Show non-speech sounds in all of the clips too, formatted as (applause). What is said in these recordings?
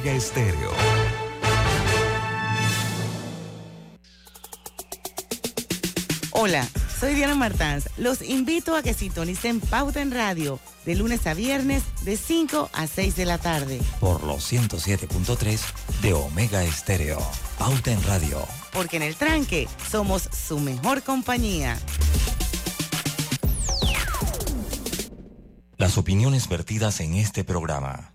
Omega Estéreo. Hola, soy Diana Martans. Los invito a que sintonicen Pauta en Radio de lunes a viernes de 5 a 6 de la tarde. Por los 107.3 de Omega Estéreo. Pauta en Radio. Porque en el tranque somos su mejor compañía. Las opiniones vertidas en este programa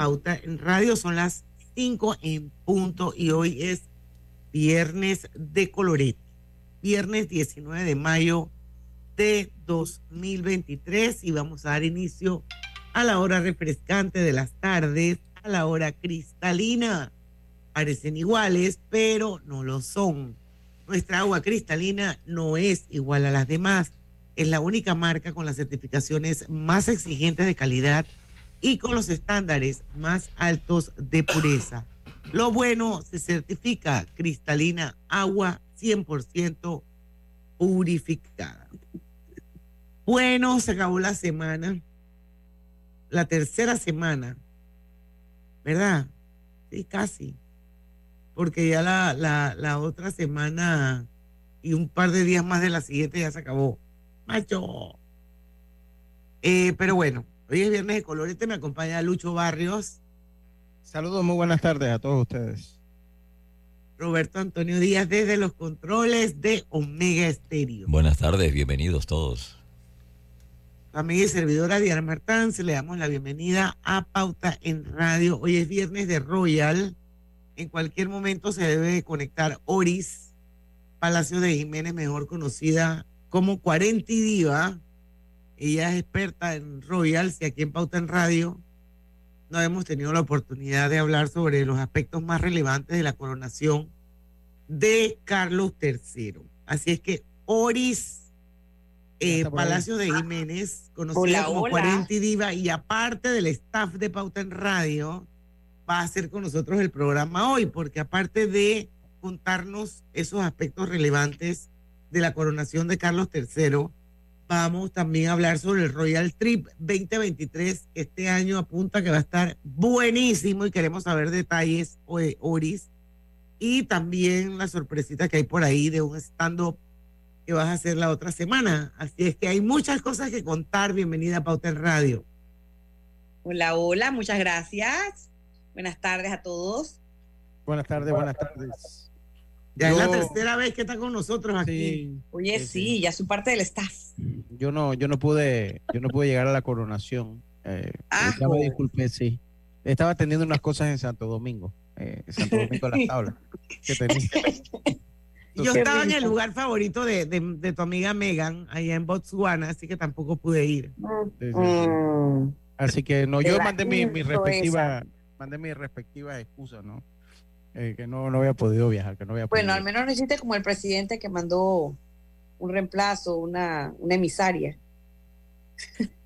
Pauta en Radio. Son las 5 en punto y hoy es viernes de colorete viernes 19 de mayo de 2023 y vamos a dar inicio a la hora refrescante de las tardes, a la hora cristalina. Parecen iguales, pero no lo son. Nuestra agua cristalina no es igual a las demás. Es la única marca con las certificaciones más exigentes de calidad y con los estándares más altos de pureza. Lo bueno se certifica cristalina agua 100% purificada. Bueno, se acabó la semana, la tercera semana, ¿verdad? Sí, casi. Porque ya la, la, otra semana y un par de días más de la siguiente ya se acabó. Macho. Eh, pero bueno, hoy es viernes de colorete, me acompaña Lucho Barrios. Saludos, muy buenas tardes a todos ustedes. Roberto Antonio Díaz desde los controles de Omega Estéreo. Buenas tardes, bienvenidos todos. Amiga y servidora Diana Martán, se le damos la bienvenida a Pauta en Radio. Hoy es viernes de Royal. En cualquier momento se debe conectar Oris, Palacio de Jiménez, mejor conocida como Cuarenti Diva. Ella es experta en Royals y aquí en Pauta en Radio no hemos tenido la oportunidad de hablar sobre los aspectos más relevantes de la coronación de Carlos III. Así es que Oris eh, Palacio de Jiménez, conocida como 40 Diva, y aparte del staff de Pauta en Radio, va a hacer con nosotros el programa hoy, porque aparte de contarnos esos aspectos relevantes de la coronación de Carlos III, vamos también a hablar sobre el Royal Trip 2023, que este año apunta que va a estar buenísimo y queremos saber detalles, Oris, y también la sorpresita que hay por ahí de un stand-up que vas a hacer la otra semana. Así es que hay muchas cosas que contar. Bienvenida a Pauta en Radio. Hola, hola, muchas gracias. Buenas tardes a todos. Buenas tardes, buenas tardes. Ya es la tercera vez que está con nosotros aquí. Oye, sí, ya su parte del staff. Yo no, yo no pude, yo no pude llegar a la coronación. Eh, ah, me disculpe, sí. Estaba atendiendo unas cosas en Santo Domingo, eh, Santo Domingo de las tablas. (laughs) yo estaba en el lugar favorito de, de, tu amiga Megan, allá en Botswana, así que tampoco pude ir. Mm. Así que no, yo mandé mi, mi respectiva, mandé mi respectiva excusa, ¿no? Eh, que no, no había podido viajar, que no había Bueno, al menos no hiciste como el presidente que mandó un reemplazo, una, una emisaria.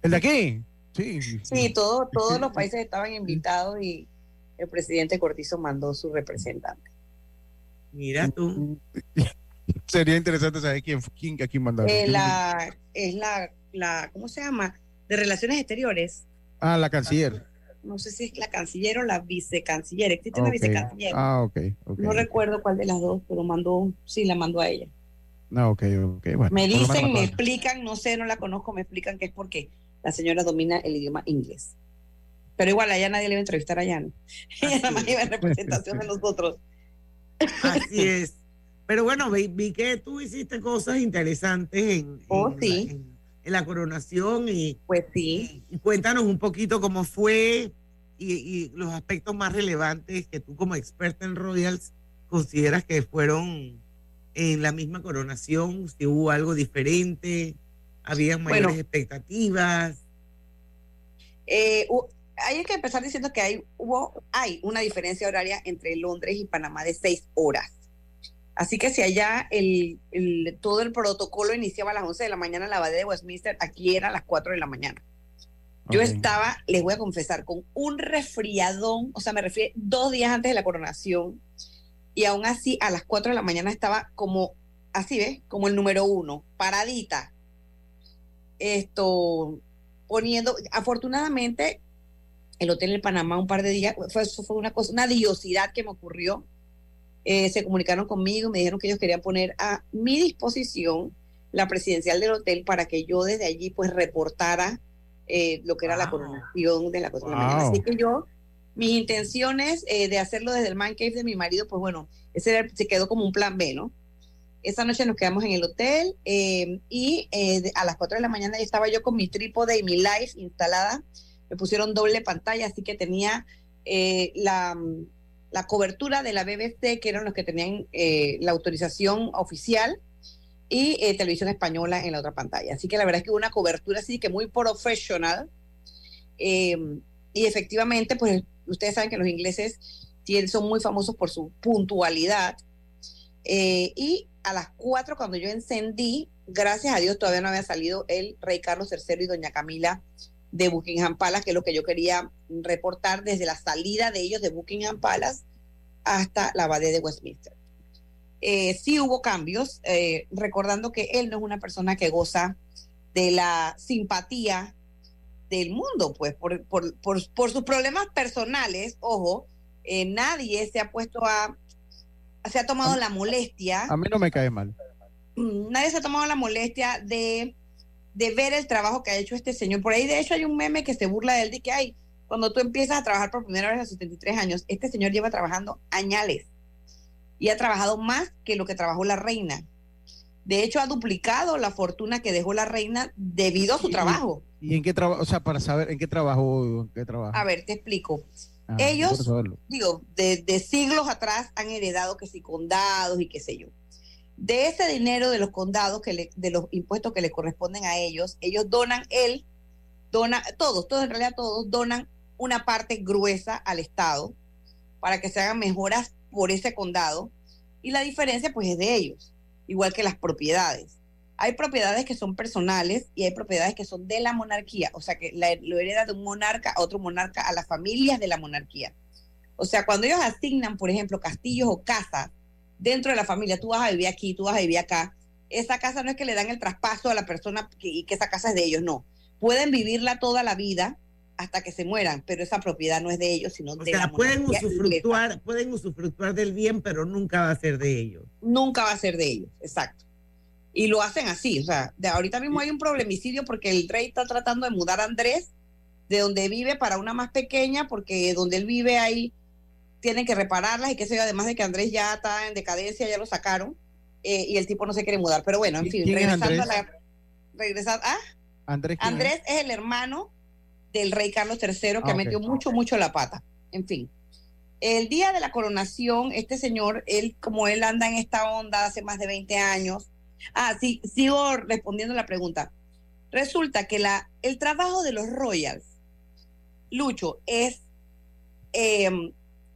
¿El de aquí? Sí. Sí, todo, todos los países estaban invitados y el presidente Cortizo mandó su representante. Mira tú. (laughs) Sería interesante saber quién, quién aquí mandó. Eh, la, es la, la, ¿cómo se llama? De Relaciones Exteriores. Ah, la canciller no sé si es la canciller o la vicecanciller, existe una vicecanciller. Ah, ok. no recuerdo cuál de las dos, pero mandó, sí, la mandó a ella. Ah, ok, ok, bueno. Me dicen, me explican, no sé, no la conozco, me explican que es porque la señora domina el idioma inglés. Pero igual, allá nadie le iba a entrevistar allá, ¿no? (laughs) Ella nada más iba en representación de nosotros. Así es. Pero bueno, vi, que tú hiciste cosas interesantes en, oh, sí en la coronación y pues sí cuéntanos un poquito cómo fue y, los aspectos más relevantes que tú como experta en Royals consideras que fueron en la misma coronación, si hubo algo diferente, había mayores expectativas. Eh, hay que empezar diciendo que hay, hubo, hay una diferencia horaria entre Londres y Panamá de seis horas. Así que si allá el, el, todo el protocolo iniciaba a las 11 de la mañana en la abadía de Westminster, aquí era a las 4 de la mañana. Yo estaba, les voy a confesar, con un resfriadón, o sea, me refiero dos días antes de la coronación, y aún así a las 4 de la mañana estaba como, así ves, como el número uno, paradita. Esto, poniendo, afortunadamente, el hotel en Panamá un par de días, fue, fue una cosa, una diosidad que me ocurrió. Eh, se comunicaron conmigo, me dijeron que ellos querían poner a mi disposición la presidencial del hotel para que yo desde allí pues reportara eh, lo que era la coronación de la cosa de la mañana. Así que yo, mis intenciones eh, de hacerlo desde el man cave de mi marido, pues bueno, ese era- se quedó como un plan B, ¿no? Esa noche nos quedamos en el hotel eh, y de- a las 4 de la mañana ya estaba yo con mi trípode y mi live instalada. Me pusieron doble pantalla, así que tenía la, la cobertura de la BBC, que eran los que tenían eh, la autorización oficial, y eh, televisión española en la otra pantalla. Así que la verdad es que hubo una cobertura así que muy profesional. Eh, y efectivamente, pues ustedes saben que los ingleses son muy famosos por su puntualidad. Eh, y a las 4 cuando yo encendí, gracias a Dios todavía no había salido el rey Carlos III y doña Camila de Buckingham Palace, que es lo que yo quería reportar desde la salida de ellos de Buckingham Palace hasta la abadía de Westminster. Eh, sí hubo cambios, eh, recordando que él no es una persona que goza de la simpatía del mundo, pues por, por, por, por sus problemas personales, ojo, eh, nadie se ha puesto a, se ha tomado la molestia A mí no me cae mal. mm, nadie se ha tomado la molestia de, de ver el trabajo que ha hecho este señor. Por ahí, de hecho, hay un meme que se burla de él de que hay, cuando tú empiezas a trabajar por primera vez a los 73 años, este señor lleva trabajando añales y ha trabajado más que lo que trabajó la reina. De hecho, ha duplicado la fortuna que dejó la reina debido a su trabajo. ¿Y en qué trabajo? O sea, para saber en qué trabajo, qué trabajo. A ver, te explico. Ah, ellos- digo, de, de siglos atrás han heredado que si condados y qué sé yo. De ese dinero de los condados, que le- de los impuestos que le corresponden a ellos, ellos donan él, dona, todos, todos en realidad todos donan una parte gruesa al Estado para que se hagan mejoras por ese condado y la diferencia pues es de ellos, igual que las propiedades. Hay propiedades que son personales y hay propiedades que son de la monarquía, o sea que la- lo hereda de un monarca a otro monarca, a las familias de la monarquía. O sea, cuando ellos asignan, por ejemplo, castillos o casas dentro de la familia, tú vas a vivir aquí, tú vas a vivir acá, esa casa no es que le dan el traspaso a la persona que- y que esa casa es de ellos, no. Pueden vivirla toda la vida hasta que se mueran, pero esa propiedad no es de ellos, sino O de sea, la pueden usufructuar, pueden usufructuar del bien, pero nunca va a ser de ellos. nunca va a ser de ellos, exacto. Y lo hacen así, o sea, de ahorita mismo hay un problemicidio porque el rey está tratando de mudar a Andrés de donde vive para una más pequeña, porque donde él vive ahí tienen que repararlas y qué sé yo, además de que Andrés ya está en decadencia, ya lo sacaron, eh, y el tipo no se quiere mudar. Pero bueno, en fin, ¿Quién es regresando a la... Regresando, ah, Andrés. Andrés es el hermano del rey Carlos III que Ah, ok. metió mucho, mucho la pata. En fin. El día de la coronación, este señor, él, como él anda en esta onda hace más de 20 años. Ah, sí, sigo respondiendo la pregunta. Resulta que la, el trabajo de los Royals, Lucho, es eh,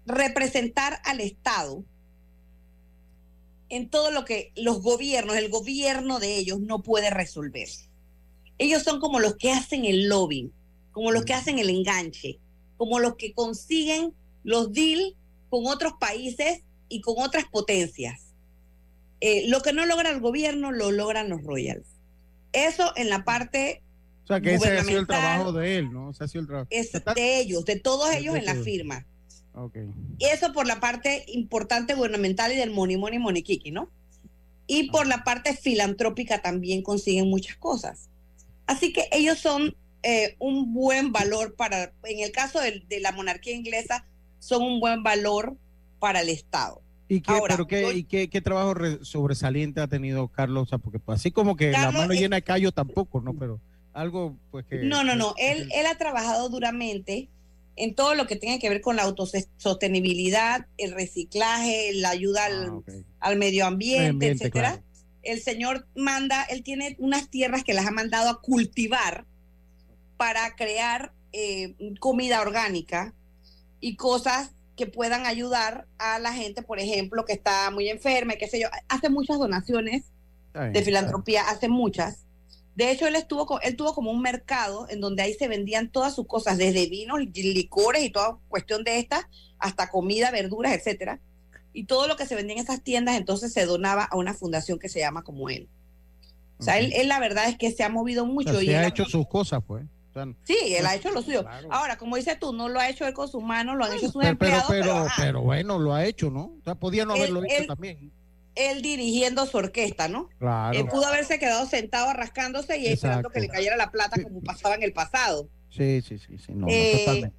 representar al Estado en todo lo que los gobiernos, el gobierno de ellos no puede resolver. Ellos son como los que hacen el lobbying, como los que hacen el enganche, como los que consiguen los deals con otros países y con otras potencias. Eh, lo que no logra el gobierno lo logran los royals. Eso en la parte O sea, que ese ha sido el trabajo de él, ¿no? Ese ha sido el trabajo. es de ellos, de todos ellos en la firma. Ok. Y eso por la parte importante gubernamental y del money, money, money, kiki, ¿no? Y por la parte filantrópica también consiguen muchas cosas. Así que ellos son eh, un buen valor para, en el caso de, de la monarquía inglesa, son un buen valor para el Estado. ¿Y qué, Ahora, pero qué, yo- y qué, qué trabajo re- sobresaliente ha tenido Carlos? O sea, porque pues, así como que la mano es- llena de callo tampoco, ¿no? Pero algo, pues que... No, no, no. que- Él, él ha trabajado duramente en todo lo que tenga que ver con la autosostenibilidad, el reciclaje, la ayuda al, Ah, al medio ambiente, etcétera. claro. El señor manda, él tiene unas tierras que las ha mandado a cultivar para crear eh, comida orgánica y cosas que puedan ayudar a la gente, por ejemplo, que está muy enferma, qué sé yo. Hace muchas donaciones de filantropía, hace muchas. De hecho, él estuvo, él tuvo como un mercado en donde ahí se vendían todas sus cosas, desde vinos, licores y toda cuestión de estas, hasta comida, verduras, etcétera. Y todo lo que se vendía en esas tiendas, entonces se donaba a una fundación que se llama como él. O sea, él, la verdad es que se ha movido mucho. y ha hecho sus cosas, pues. sí, él ha hecho lo suyo. Ahora, como dices tú, no lo ha hecho él con sus manos, lo han hecho sus empleados. Pero, pero, bueno, lo ha hecho, ¿no? O sea, podía no haberlo hecho también él dirigiendo su orquesta, ¿no? Claro. Él pudo haberse quedado sentado rascándose y esperando que le cayera la plata como pasaba en el pasado. Sí, sí, sí, sí, no, eh,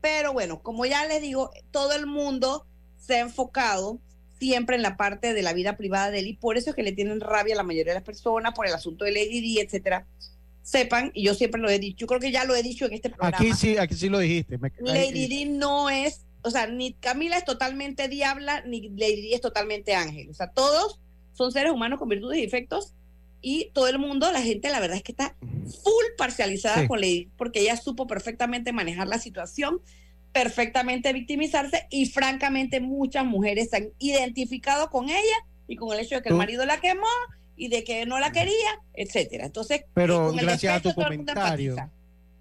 Pero bueno, como ya les digo, todo el mundo se ha enfocado siempre en la parte de la vida privada de él y por eso es que le tienen rabia a la mayoría de las personas por el asunto de Lady Di, etcétera. Sepan, y yo siempre lo he dicho, yo creo que ya lo he dicho en este programa. Aquí sí, aquí sí lo dijiste. Lady Di no es o sea, ni Camila es totalmente diabla, ni Lady es totalmente ángel. O sea, todos son seres humanos con virtudes y defectos y todo el mundo, la gente, la verdad es que está full parcializada con Lady porque ella supo perfectamente manejar la situación, perfectamente victimizarse y francamente muchas mujeres se han identificado con ella y con el hecho de que el marido la quemó y de que no la quería, etcétera. Entonces, pero gracias a tu comentario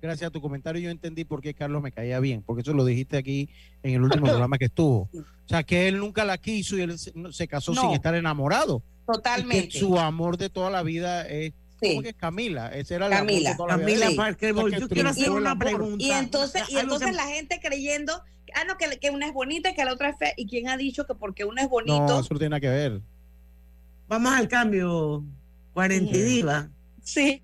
gracias a tu comentario yo entendí por qué Carlos me caía bien, porque eso lo dijiste aquí en el último (laughs) programa que estuvo. O sea, que él nunca la quiso y él se, casó sin estar enamorado. Totalmente. su amor de toda la vida es ¿Cómo que Camila? Ese era Camila. El Camila Parker Yo quiero hacer una pregunta. Y entonces, y entonces la gente creyendo, ah, no, que, que, una es bonita y que la otra es fea. ¿Y quién ha dicho que porque una es bonito? No, eso tiene que ver. Vamos al cambio, cuarentidiva. Sí.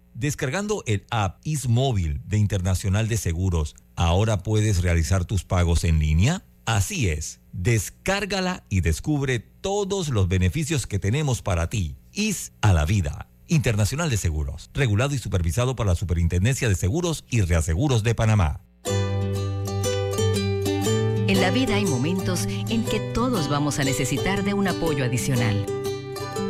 Descargando el app Ismóvil de Internacional de Seguros, ¿ahora puedes realizar tus pagos en línea? Así es, descárgala y descubre todos los beneficios que tenemos para ti. Is a la vida. Internacional de Seguros, regulado y supervisado por la Superintendencia de Seguros y Reaseguros de Panamá. En la vida hay momentos en que todos vamos a necesitar de un apoyo adicional.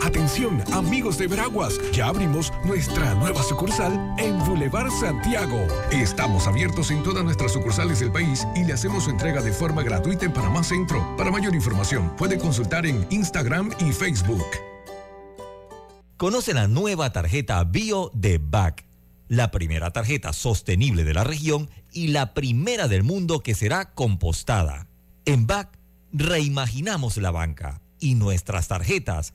Atención, amigos de Veraguas, ya abrimos nuestra nueva sucursal en Boulevard Santiago. Estamos abiertos en todas nuestras sucursales del país y le hacemos su entrega de forma gratuita en Panamá Centro. Para mayor información, puede consultar en Instagram y Facebook. Conoce la nueva tarjeta Bio de BAC, la primera tarjeta sostenible de la región y la primera del mundo que será compostada. En BAC reimaginamos la banca y nuestras tarjetas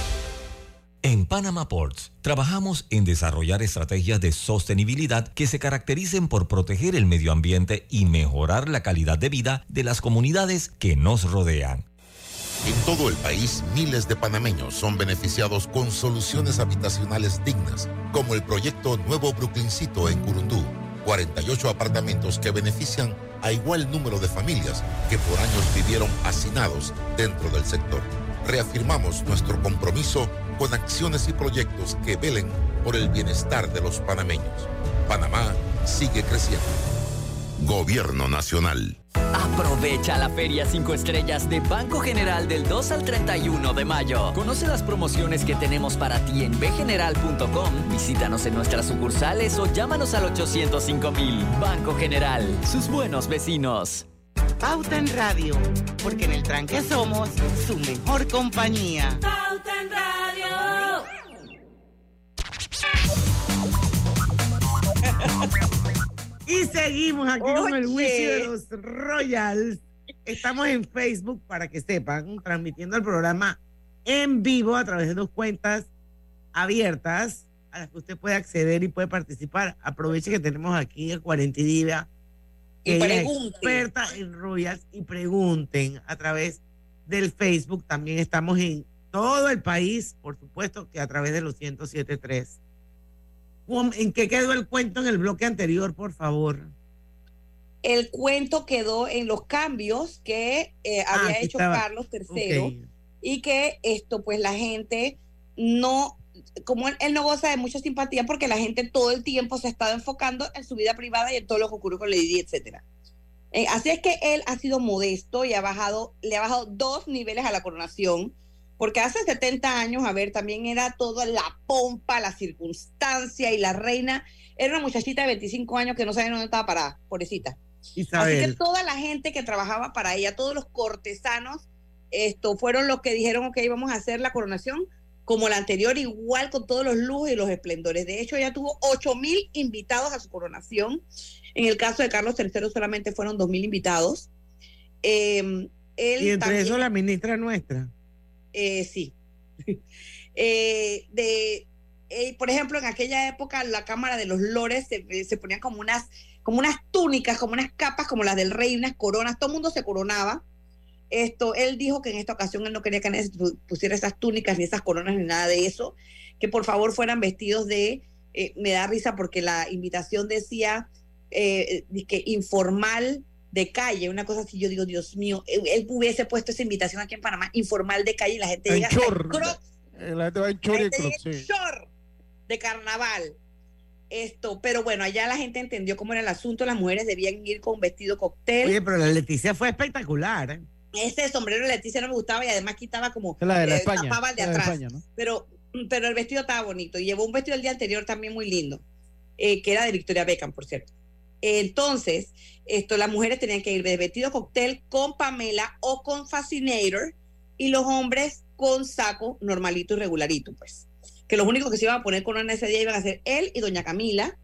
En Panama Ports trabajamos en desarrollar estrategias de sostenibilidad que se caractericen por proteger el medio ambiente y mejorar la calidad de vida de las comunidades que nos rodean. En todo el país, miles de panameños son beneficiados con soluciones habitacionales dignas, como el proyecto Nuevo Brooklyncito en Curundú, 48 apartamentos que benefician a igual número de familias que por años vivieron hacinados dentro del sector. Reafirmamos nuestro compromiso con acciones y proyectos que velen por el bienestar de los panameños. Panamá sigue creciendo. Gobierno Nacional. Aprovecha la Feria 5 Estrellas de Banco General del 2 al 31 de mayo. Conoce las promociones que tenemos para ti en bgeneral.com. Visítanos en nuestras sucursales o llámanos al 805 mil. Banco General, sus buenos vecinos. Pauta en Radio, porque en el tranque somos su mejor compañía. Pauta en Radio. Y seguimos aquí con el juicio de los Royals. Estamos en Facebook para que sepan, transmitiendo el programa en vivo a través de dos cuentas abiertas a las que usted puede acceder y puede participar. Aproveche que tenemos aquí el 40 Diva y experta en Royals y pregunten a través del Facebook. También estamos en todo el país, por supuesto que a través de los 107.3. ¿En qué quedó el cuento en el bloque anterior, por favor? El cuento quedó en los cambios que eh, ah, había hecho Carlos III y que esto, pues la gente no como él, no goza de mucha simpatía porque la gente todo el tiempo se ha estado enfocando en su vida privada y en todo lo que ocurrió con Lady etcétera. Eh, así es que él ha sido modesto y ha bajado, le ha bajado dos niveles a la coronación, porque hace 70 años, a ver, también era toda la pompa, la circunstancia y la reina era una muchachita de 25 años que no sabía dónde estaba parada, pobrecita. Así que toda la gente que trabajaba para ella, todos los cortesanos, esto fueron los que dijeron, ok, vamos a hacer la coronación como la anterior, igual con todos los lujos y los esplendores. De hecho, ella tuvo 8 mil invitados a su coronación. En el caso de Carlos III solamente fueron 2 mil invitados. Em, y entre eso la ministra nuestra. Eh, sí. (laughs) Eh, de, eh, por ejemplo, en aquella época la Cámara de los Lores se, se ponían como unas, como unas túnicas, como unas capas, como las del rey, unas coronas, todo el mundo se coronaba esto, él dijo que en esta ocasión él no quería que nadie pusiera esas túnicas ni esas coronas ni nada de eso, que por favor fueran vestidos de, eh, me da risa porque la invitación decía eh, que informal de calle, una cosa así, yo digo, Dios mío, él, hubiese puesto esa invitación aquí en Panamá, informal de calle y la gente llega eh, la gente va en de carnaval. Esto, pero bueno, allá la gente entendió cómo era el asunto, las mujeres debían ir con vestido cóctel. Oye, pero la Leticia fue espectacular. ¿eh? ese sombrero de Leticia no me gustaba y además quitaba como la de la eh, España, tapaba el de atrás. Pero pero el vestido estaba bonito y llevó un vestido el día anterior también muy lindo, eh, que era de Victoria Beckham, por cierto. Entonces, esto, las mujeres tenían que ir de vestido cóctel con Pamela o con Fascinator y los hombres con saco normalito y regularito, pues. Que los únicos que se iban a poner con una ese día iban a ser él y doña Camila.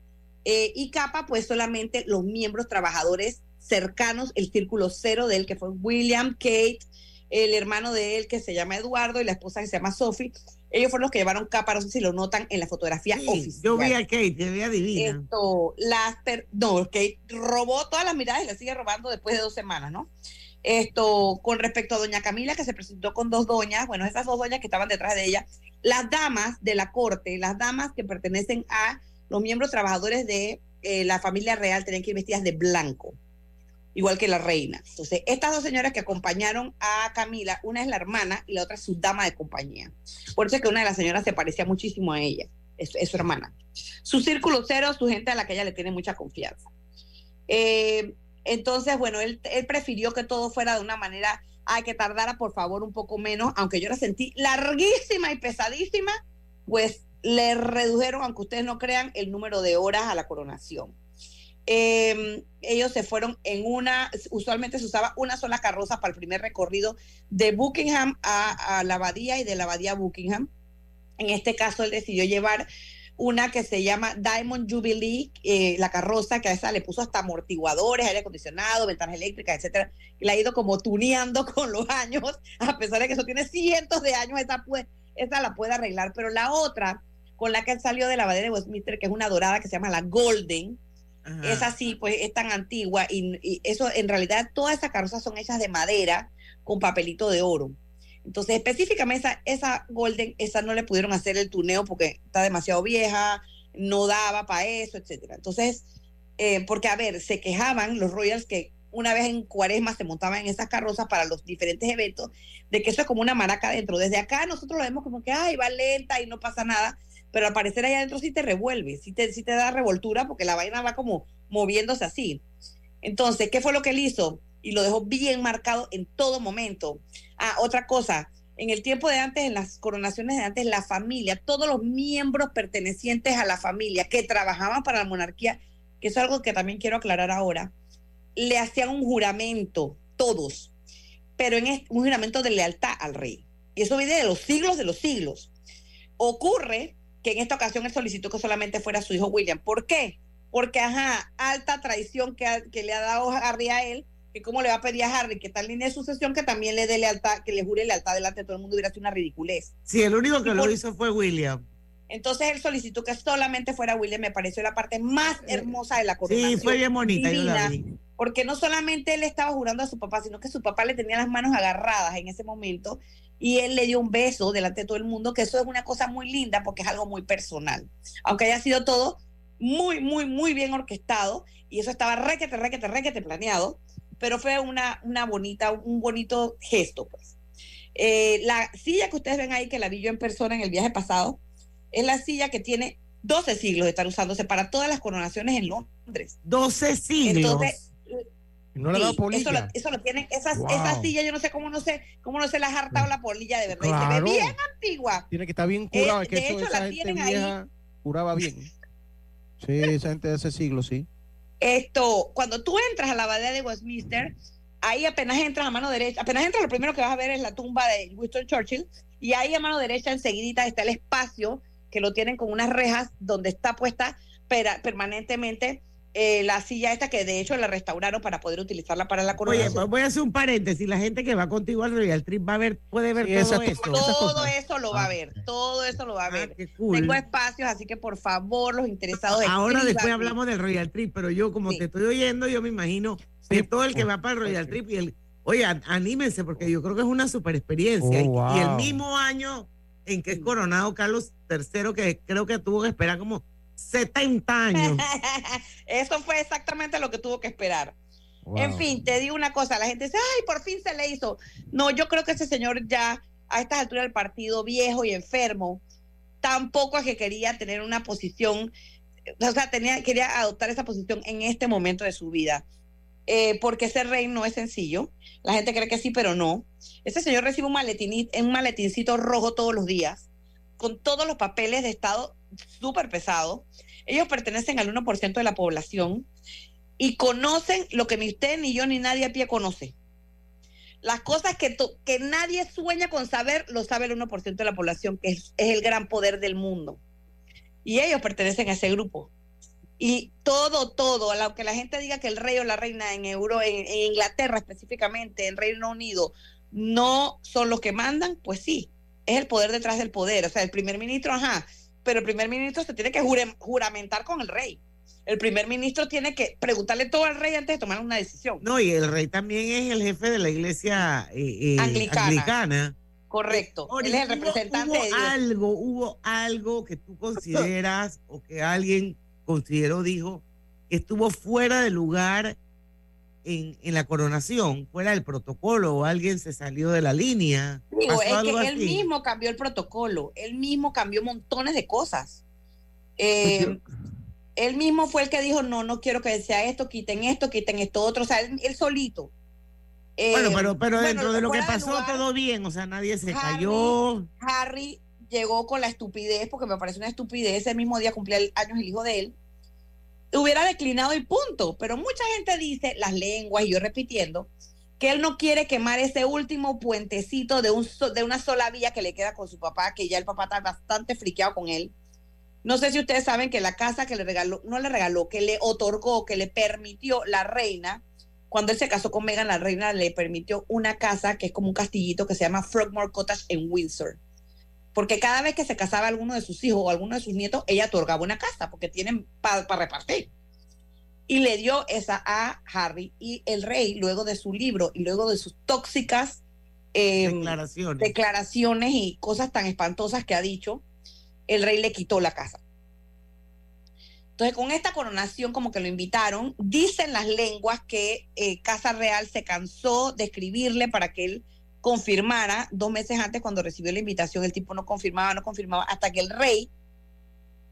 Eh, y capa, pues solamente los miembros trabajadores cercanos, el círculo cero de él, que fue William, Kate, el hermano de él que se llama Eduardo y la esposa que se llama Sophie. Ellos fueron los que llevaron capa, no sé si lo notan en la fotografía oficial. Yo vi a Kate, yo vi a Divina. Esto, no, Kate robó todas las miradas y la sigue robando después de dos semanas, ¿no? Esto, con respecto a doña Camila, que se presentó con dos doñas, bueno, esas dos doñas que estaban detrás de ella, las damas de la corte, las damas que pertenecen a los miembros trabajadores de eh, la familia real, tenían que ir vestidas de blanco igual que la reina. Entonces, estas dos señoras que acompañaron a Camila, una es la hermana y la otra es su dama de compañía. Por eso es que una de las señoras se parecía muchísimo a ella, es, su hermana. Su círculo cero, su gente a la que ella le tiene mucha confianza. Eh, entonces, bueno, él, prefirió que todo fuera de una manera, hay que tardara por favor un poco menos, aunque yo la sentí larguísima y pesadísima, pues le redujeron, aunque ustedes no crean, el número de horas a la coronación. Em, ellos se fueron en una, usualmente se usaba una sola carroza para el primer recorrido de Buckingham a, la abadía y de la abadía a Buckingham. En este caso, él decidió llevar una que se llama Diamond Jubilee, eh, la carroza, que a esa le puso hasta amortiguadores, aire acondicionado, ventanas eléctricas, etcétera. La ha ido como tuneando (laughs) con los años, a pesar de que eso tiene cientos de años, esa, pues, esa la puede arreglar. Pero la otra, con la que él salió de la abadía de Westminster, que es una dorada que se llama la Golden, es así, pues es tan antigua y, eso en realidad todas esas carrozas son hechas de madera con papelito de oro. Entonces específicamente esa, esa Golden, esa no le pudieron hacer el tuneo porque está demasiado vieja, no daba para eso, etcétera. Entonces, eh, porque a ver, se quejaban los Royals que una vez en cuaresma se montaban en esas carrozas para los diferentes eventos, de que eso es como una maraca adentro. Desde acá nosotros lo vemos como que, ay, va lenta y no pasa nada, pero al parecer allá adentro sí te revuelve, sí te, sí te da revoltura porque la vaina va como moviéndose así. Entonces, ¿qué fue lo que él hizo? y lo dejó bien marcado en todo momento. Ah, otra cosa, en el tiempo de antes, en las coronaciones de antes, la familia, todos los miembros pertenecientes a la familia que trabajaban para la monarquía, que es algo que también quiero aclarar ahora, le hacían un juramento, todos, pero en un juramento de lealtad al rey. Y eso viene de los siglos de los siglos. Ocurre que en esta ocasión él solicitó que solamente fuera su hijo William. ¿Por qué? Porque, ajá, alta traición que, que le ha dado Harry a él, que cómo le va a pedir a Harry que tal línea de sucesión que también le dé lealtad, que le jure lealtad delante de todo el mundo, hubiera sido una ridiculez. Sí, el único que lo hizo fue William. Entonces él solicitó que solamente fuera William, me pareció la parte más hermosa de la coronación. Sí, fue bien bonita, yo la vi. Porque no solamente él estaba jurando a su papá, sino que su papá le tenía las manos agarradas en ese momento y él le dio un beso delante de todo el mundo, que eso es una cosa muy linda porque es algo muy personal. Aunque haya sido todo muy, muy, muy bien orquestado y eso estaba requete, requete, requete planeado, pero fue una, una bonita, un bonito gesto, pues. Eh, la silla que ustedes ven ahí, que la vi yo en persona en el viaje pasado, es la silla que tiene 12 siglos de estar usándose para todas las coronaciones en Londres. 12 siglos. Entonces, no le Eso lo, eso lo tienen, esas, esa silla, yo no sé cómo no sé, cómo no se le ha hartado la polilla de verdad. se ve bien antigua. Tiene que estar bien curada, eh, que eso, hecho, esa gente vieja curaba bien. Sí, esa gente de ese siglo, sí. Esto, cuando tú entras a la abadía de Westminster, ahí apenas entras a mano derecha, apenas entras, lo primero que vas a ver es la tumba de Winston Churchill, y ahí a mano derecha enseguidita está el espacio que lo tienen con unas rejas donde está puesta permanentemente eh, la silla esta que de hecho la restauraron para poder utilizarla para la coronación. Oye, pues voy a hacer un paréntesis. La gente que va contigo al Royal Trip va a ver, puede ver todo esto. Todo eso lo va a ah. ver, todo eso lo va a ah, ver. Tengo espacios, así que por favor, los interesados. Ahora después hablamos del Royal Trip, pero yo como te estoy oyendo, yo me imagino que todo el que va para el Royal Trip y el... Oye, anímense porque yo creo que es una super experiencia. Oh, y el mismo año en que es coronado Carlos III, que creo que tuvo que esperar como 70 años. (laughs) Eso fue exactamente lo que tuvo que esperar. En fin, te digo una cosa, la gente dice, ay, por fin se le hizo. No, yo creo que ese señor ya a estas alturas del partido, viejo y enfermo, tampoco es que quería tener una posición, o sea, tenía, quería adoptar esa posición en este momento de su vida. Eh, porque ser rey no es sencillo. La gente cree que sí, pero no. Ese señor recibe un, maletín, un maletincito rojo todos los días, con todos los papeles de Estado súper pesado. Ellos pertenecen al 1% de la población y conocen lo que ni usted, ni yo, ni nadie a pie conoce. Las cosas que, que nadie sueña con saber, lo sabe el 1% de la población, que es, el gran poder del mundo. Y ellos pertenecen a ese grupo. Y todo, todo, aunque la gente diga que el rey o la reina en, Euro, en Inglaterra específicamente, en Reino Unido, no son los que mandan, pues sí, es el poder detrás del poder. O sea, el primer ministro, ajá, pero el primer ministro se tiene que juramentar con el rey. El primer ministro tiene que preguntarle todo al rey antes de tomar una decisión. No, y el rey también es el jefe de la iglesia eh, eh, anglicana. Correcto. Él es el representante hubo algo, hubo algo que tú consideras o que alguien consideró, dijo, que estuvo fuera de lugar en, en, la coronación, fuera del protocolo o alguien se salió de la línea. Digo, es que él mismo cambió el protocolo, él mismo cambió montones de cosas. Eh, él mismo fue el que dijo, no, no quiero que sea esto, quiten esto, quiten esto otro, o sea, él, solito. bueno, pero, eh, pero dentro de lo que pasó todo bien, o sea, nadie se cayó. Harry llegó con la estupidez, porque me parece una estupidez, ese mismo día cumplía años el hijo de él, hubiera declinado y punto. Pero mucha gente dice, las lenguas, y yo repitiendo, que él no quiere quemar ese último puentecito de, un, de una sola vía que le queda con su papá, que ya el papá está bastante friqueado con él. No sé si ustedes saben que la casa que le regaló, no le regaló, que le otorgó, que le permitió la reina, cuando él se casó con Megan, la reina le permitió una casa que es como un castillito que se llama Frogmore Cottage en Windsor porque cada vez que se casaba alguno de sus hijos o alguno de sus nietos, ella otorgaba una casa, porque tienen para repartir. Y le dio esa a Harry y el rey, luego de su libro y luego de sus tóxicas em, declaraciones. y cosas tan espantosas que ha dicho, el rey le quitó la casa. Entonces, con esta coronación, como que lo invitaron, dicen las lenguas que eh, Casa Real se cansó de escribirle para que él confirmara dos meses antes cuando recibió la invitación, el tipo no confirmaba, no confirmaba, hasta que el rey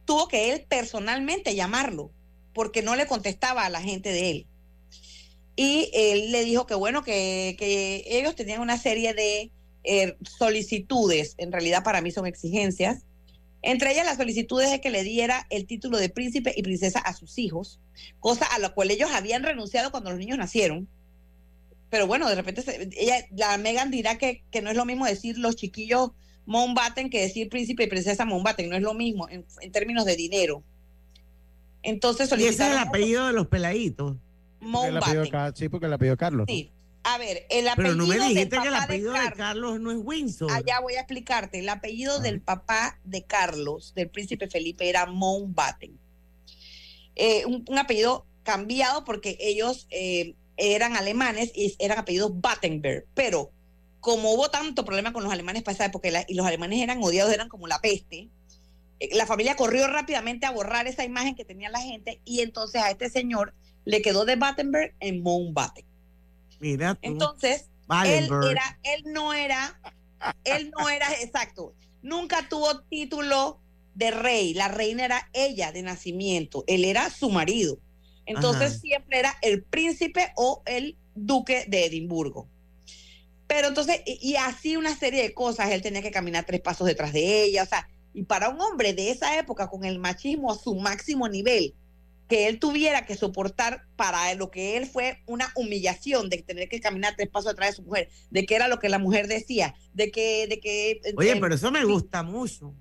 tuvo que él personalmente llamarlo, porque no le contestaba a la gente de él. y él le dijo que bueno, que, que ellos tenían una serie de eh, solicitudes, en realidad para mí son exigencias. Entre ellas las solicitudes de que le diera el título de príncipe y princesa a sus hijos, cosa a la cual ellos habían renunciado cuando los niños nacieron. Pero bueno, de repente ella, la Megan dirá que, que no es lo mismo decir los chiquillos Mountbatten que decir príncipe y princesa Mountbatten, no es lo mismo en, términos de dinero. Entonces ¿Y ese es el apellido de los peladitos? Mountbatten. Sí, porque el apellido Carlos. Sí. A ver, el apellido Pero no me dijiste que el apellido de Carlos, no es Windsor. Allá voy a explicarte. El apellido del papá de Carlos, del príncipe Felipe, era Mountbatten. Eh, un, apellido cambiado porque ellos eh, eran alemanes y eran apellidos Battenberg. Pero como hubo tanto problema con los alemanes para esa época y los alemanes eran odiados, eran como la peste, eh, la familia corrió rápidamente a borrar esa imagen que tenía la gente y entonces a este señor le quedó de Battenberg en Mountbatten. Mira Entonces, él, era, él no era, él no era, exacto, nunca tuvo título de rey, la reina era ella de nacimiento, él era su marido. Entonces siempre era el príncipe o el duque de Edimburgo. Pero entonces, y, así una serie de cosas, él tenía que caminar tres pasos detrás de ella, o sea, y para un hombre de esa época con el machismo a su máximo nivel, que él tuviera que soportar para lo que él fue una humillación de tener que caminar tres pasos atrás de su mujer, de que era lo que la mujer decía, de que... De que Oye, pero eso me gusta mucho.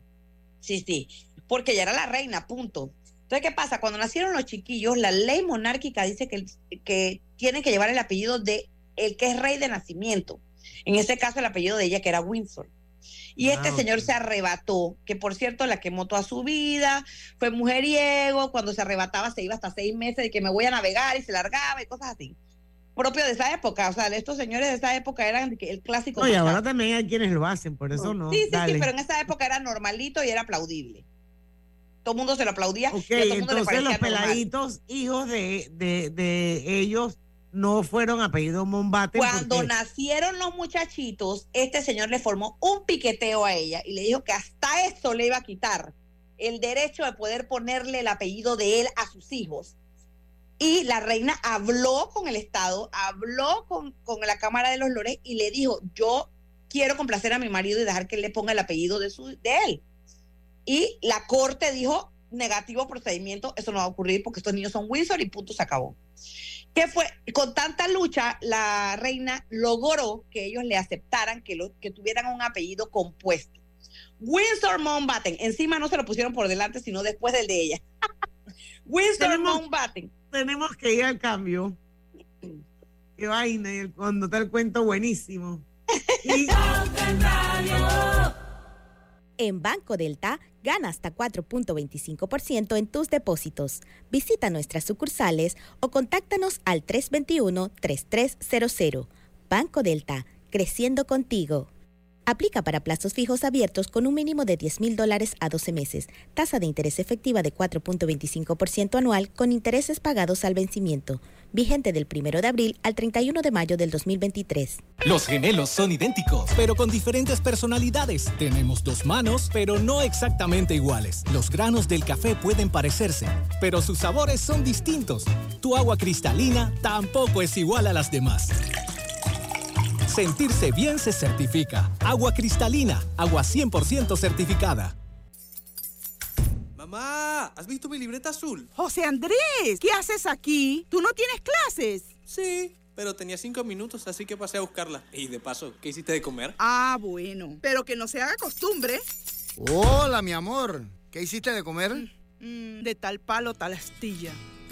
Sí, sí, porque ella era la reina, punto. Entonces, ¿qué pasa? Cuando nacieron los chiquillos, la ley monárquica dice que, que tienen que llevar el apellido de el que es rey de nacimiento. En ese caso, el apellido de ella, que era Windsor. Y este ah, señor se arrebató, que por cierto la quemó toda su vida, fue mujeriego, cuando se arrebataba se iba hasta seis meses de que me voy a navegar y se largaba y cosas así. Propio de esa época, o sea, estos señores de esa época eran el clásico. Oye, ahora también hay quienes lo hacen, por eso no. Sí, sí, sí, pero en esa época era normalito y era aplaudible. Todo el mundo se lo aplaudía. Ok, entonces los peladitos, hijos de, de, de ellos, no fueron apellidos Mombate. Cuando nacieron los muchachitos, este señor le formó un piqueteo a ella y le dijo que hasta eso le iba a quitar el derecho de poder ponerle el apellido de él a sus hijos. Y la reina habló con el Estado, habló con, con la Cámara de los Lores y le dijo, yo quiero complacer a mi marido y dejar que él le ponga el apellido de, su, de él. Y la corte dijo, negativo procedimiento, eso no va a ocurrir porque estos niños son Windsor y punto, se acabó que fue con tanta lucha la reina logró que ellos le aceptaran que, lo, que tuvieran un apellido compuesto. Windsor Mountbatten, encima no se lo pusieron por delante, sino después del de ella. (laughs) Windsor Mountbatten. Tenemos que ir al cambio. Qué vaina, y cuando está el cuento buenísimo. (laughs) En Banco Delta, gana hasta 4.25% en tus depósitos. Visita nuestras sucursales o contáctanos al 321-3300. Banco Delta, creciendo contigo. Aplica para plazos fijos abiertos con un mínimo de 10 mil dólares a 12 meses. Tasa de interés efectiva de 4.25% anual con intereses pagados al vencimiento. Vigente del 1 de abril al 31 de mayo del 2023. Los gemelos son idénticos, pero con diferentes personalidades. Tenemos dos manos, pero no exactamente iguales. Los granos del café pueden parecerse, pero sus sabores son distintos. Tu agua cristalina tampoco es igual a las demás. Sentirse bien se certifica. Agua cristalina, agua 100% certificada. Mamá, ¿has visto mi libreta azul? José Andrés, ¿qué haces aquí? ¿Tú no tienes clases? Sí, pero tenía cinco minutos, así que pasé a buscarla. Y de paso, ¿qué hiciste de comer? Ah, bueno, pero que no se haga costumbre. Hola, mi amor. ¿Qué hiciste de comer? Mm, de tal palo, tal astilla.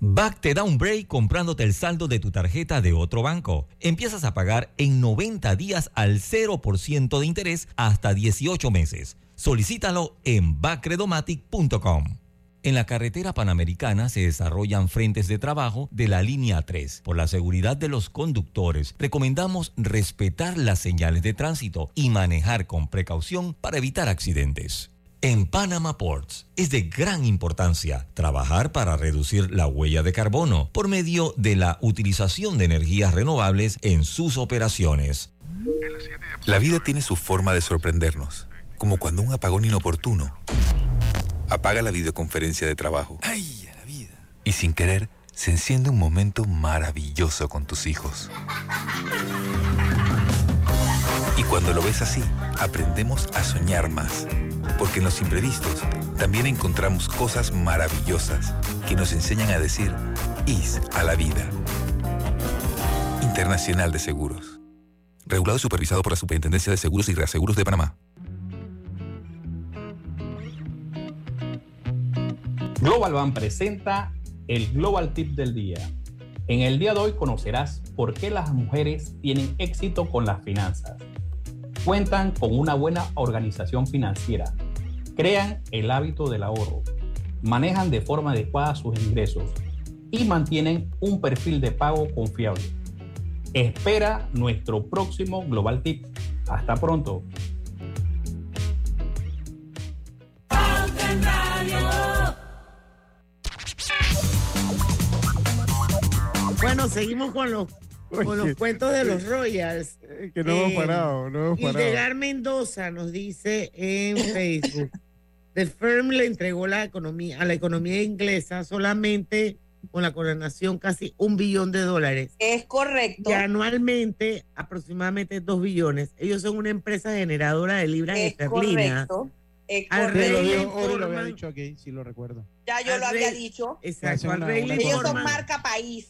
Back te da un break comprándote el saldo de tu tarjeta de otro banco. Empiezas a pagar en 90 días al 0% de interés hasta 18 meses. Solicítalo en backredomatic.com. En la carretera panamericana se desarrollan frentes de trabajo de la línea 3. Por la seguridad de los conductores, recomendamos respetar las señales de tránsito y manejar con precaución para evitar accidentes. En Panama Ports es de gran importancia trabajar para reducir la huella de carbono por medio de la utilización de energías renovables en sus operaciones. La vida tiene su forma de sorprendernos, como cuando un apagón inoportuno apaga la videoconferencia de trabajo. ¡Ay, la vida! Y sin querer, se enciende un momento maravilloso con tus hijos. Y cuando lo ves así, aprendemos a soñar más. Porque en los imprevistos también encontramos cosas maravillosas que nos enseñan a decir IS a la vida. Internacional de Seguros. Regulado y supervisado por la Superintendencia de Seguros y Reaseguros de Panamá. Global Bank presenta el Global Tip del día. En el día de hoy conocerás por qué las mujeres tienen éxito con las finanzas cuentan con una buena organización financiera, crean el hábito del ahorro, manejan de forma adecuada sus ingresos y mantienen un perfil de pago confiable. Espera nuestro próximo Global Tip. Hasta pronto. Bueno, seguimos con los con los cuentos de los Royals. Eh, que no hemos eh, parado, no hemos parado. Mendoza nos dice en Facebook, The Firm le entregó la economía, a la economía inglesa solamente con la coronación casi un billón de dólares. Es correcto. Y anualmente aproximadamente dos billones. Ellos son una empresa generadora de libras es esterlinas. Correcto. Es al rey lo, había dicho aquí, si lo recuerdo. Ya yo lo había dicho. Exacto. Al rey Ellos son marca país.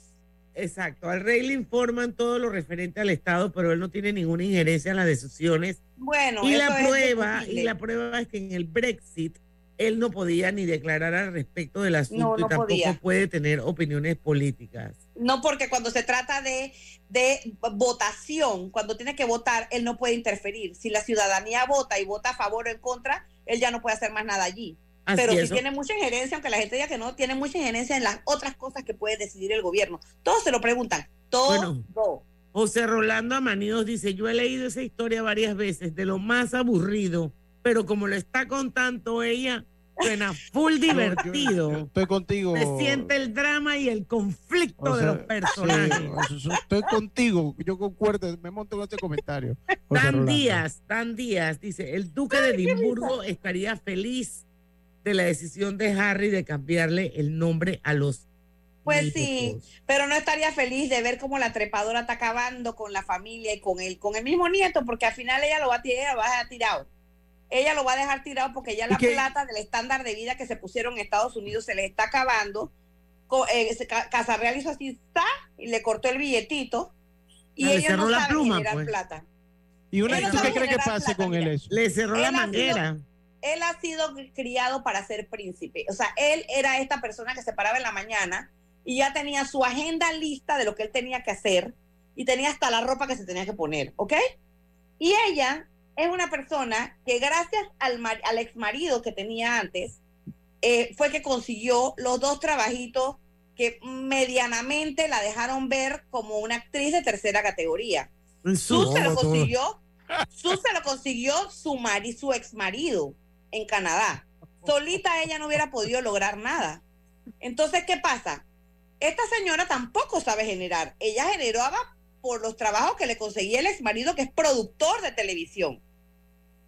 Exacto, al rey le informan todo lo referente al Estado, pero él no tiene ninguna injerencia en las decisiones. Bueno, y la prueba, y la prueba es que en el Brexit él no podía ni declarar al respecto del asunto y tampoco puede tener opiniones políticas. No, porque cuando se trata de, de votación, cuando tiene que votar, él no puede interferir. Si la ciudadanía vota y vota a favor o en contra, él ya no puede hacer más nada allí pero sí tiene mucha injerencia, aunque la gente diga que no, tiene mucha injerencia en las otras cosas que puede decidir el gobierno. Todos se lo preguntan, todo. José Rolando Amanidos dice, yo he leído esa historia varias veces, de lo más aburrido, pero como lo está contando ella, suena full (laughs) divertido. estoy contigo. Se siente el drama y el conflicto de los personajes. estoy contigo, yo concuerdo, me monto con este comentario. Dan Díaz, Dan Díaz dice, el duque de Edimburgo estaría feliz de la decisión de Harry de cambiarle el nombre a los pues sí, pero no estaría feliz de ver cómo la trepadora está acabando con la familia y con él, con el mismo nieto, porque al final ella lo va a tirar, va a dejar tirado. Ella lo va a dejar tirado porque ya la plata del estándar de vida que se pusieron en Estados Unidos se le está acabando. Eh, Casarreal hizo así, está, y le cortó el billetito. Y ella no sabe generar pues. plata. ¿Y una, ¿tú qué crees que pase con él eso? Le cerró la manguera él ha sido criado para ser príncipe. O sea, él era esta persona que se paraba en la mañana y ya tenía su agenda lista de lo que él tenía que hacer y tenía hasta la ropa que se tenía que poner, ¿ok? Y ella es una persona que gracias al, al ex marido que tenía antes, eh, fue que consiguió los dos trabajitos que medianamente la dejaron ver como una actriz de tercera categoría. Su se lo consiguió, su se lo consiguió su, mari, su ex marido en Canadá. Solita ella no hubiera podido lograr nada. Entonces, ¿qué pasa? Esta señora tampoco sabe generar. Ella generaba por los trabajos que le conseguía el ex marido, que es productor de televisión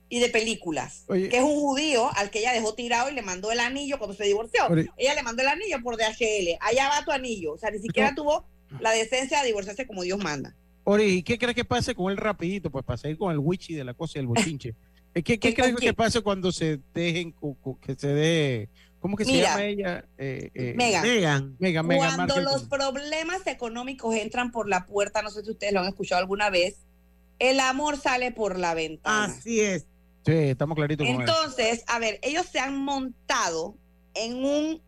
y de películas, que es un judío al que ella dejó tirado y le mandó el anillo cuando se divorció. ella le mandó el anillo por DHL. Allá va tu anillo. O sea, ni siquiera tuvo la decencia de divorciarse como Dios manda. Ori, ¿y qué crees que pase con él rapidito? Pues para seguir con el wichi de la cosa y el bochinche. (laughs) ¿Qué, qué crees que pasa cuando se dejen, que se deje, ¿cómo que se llama ella? Eh, eh, Megan. Megan. Cuando los problemas económicos entran por la puerta, no sé si ustedes lo han escuchado alguna vez, el amor sale por la ventana. Así es. Sí, estamos claritos con Entonces, a ver, ellos se han montado en un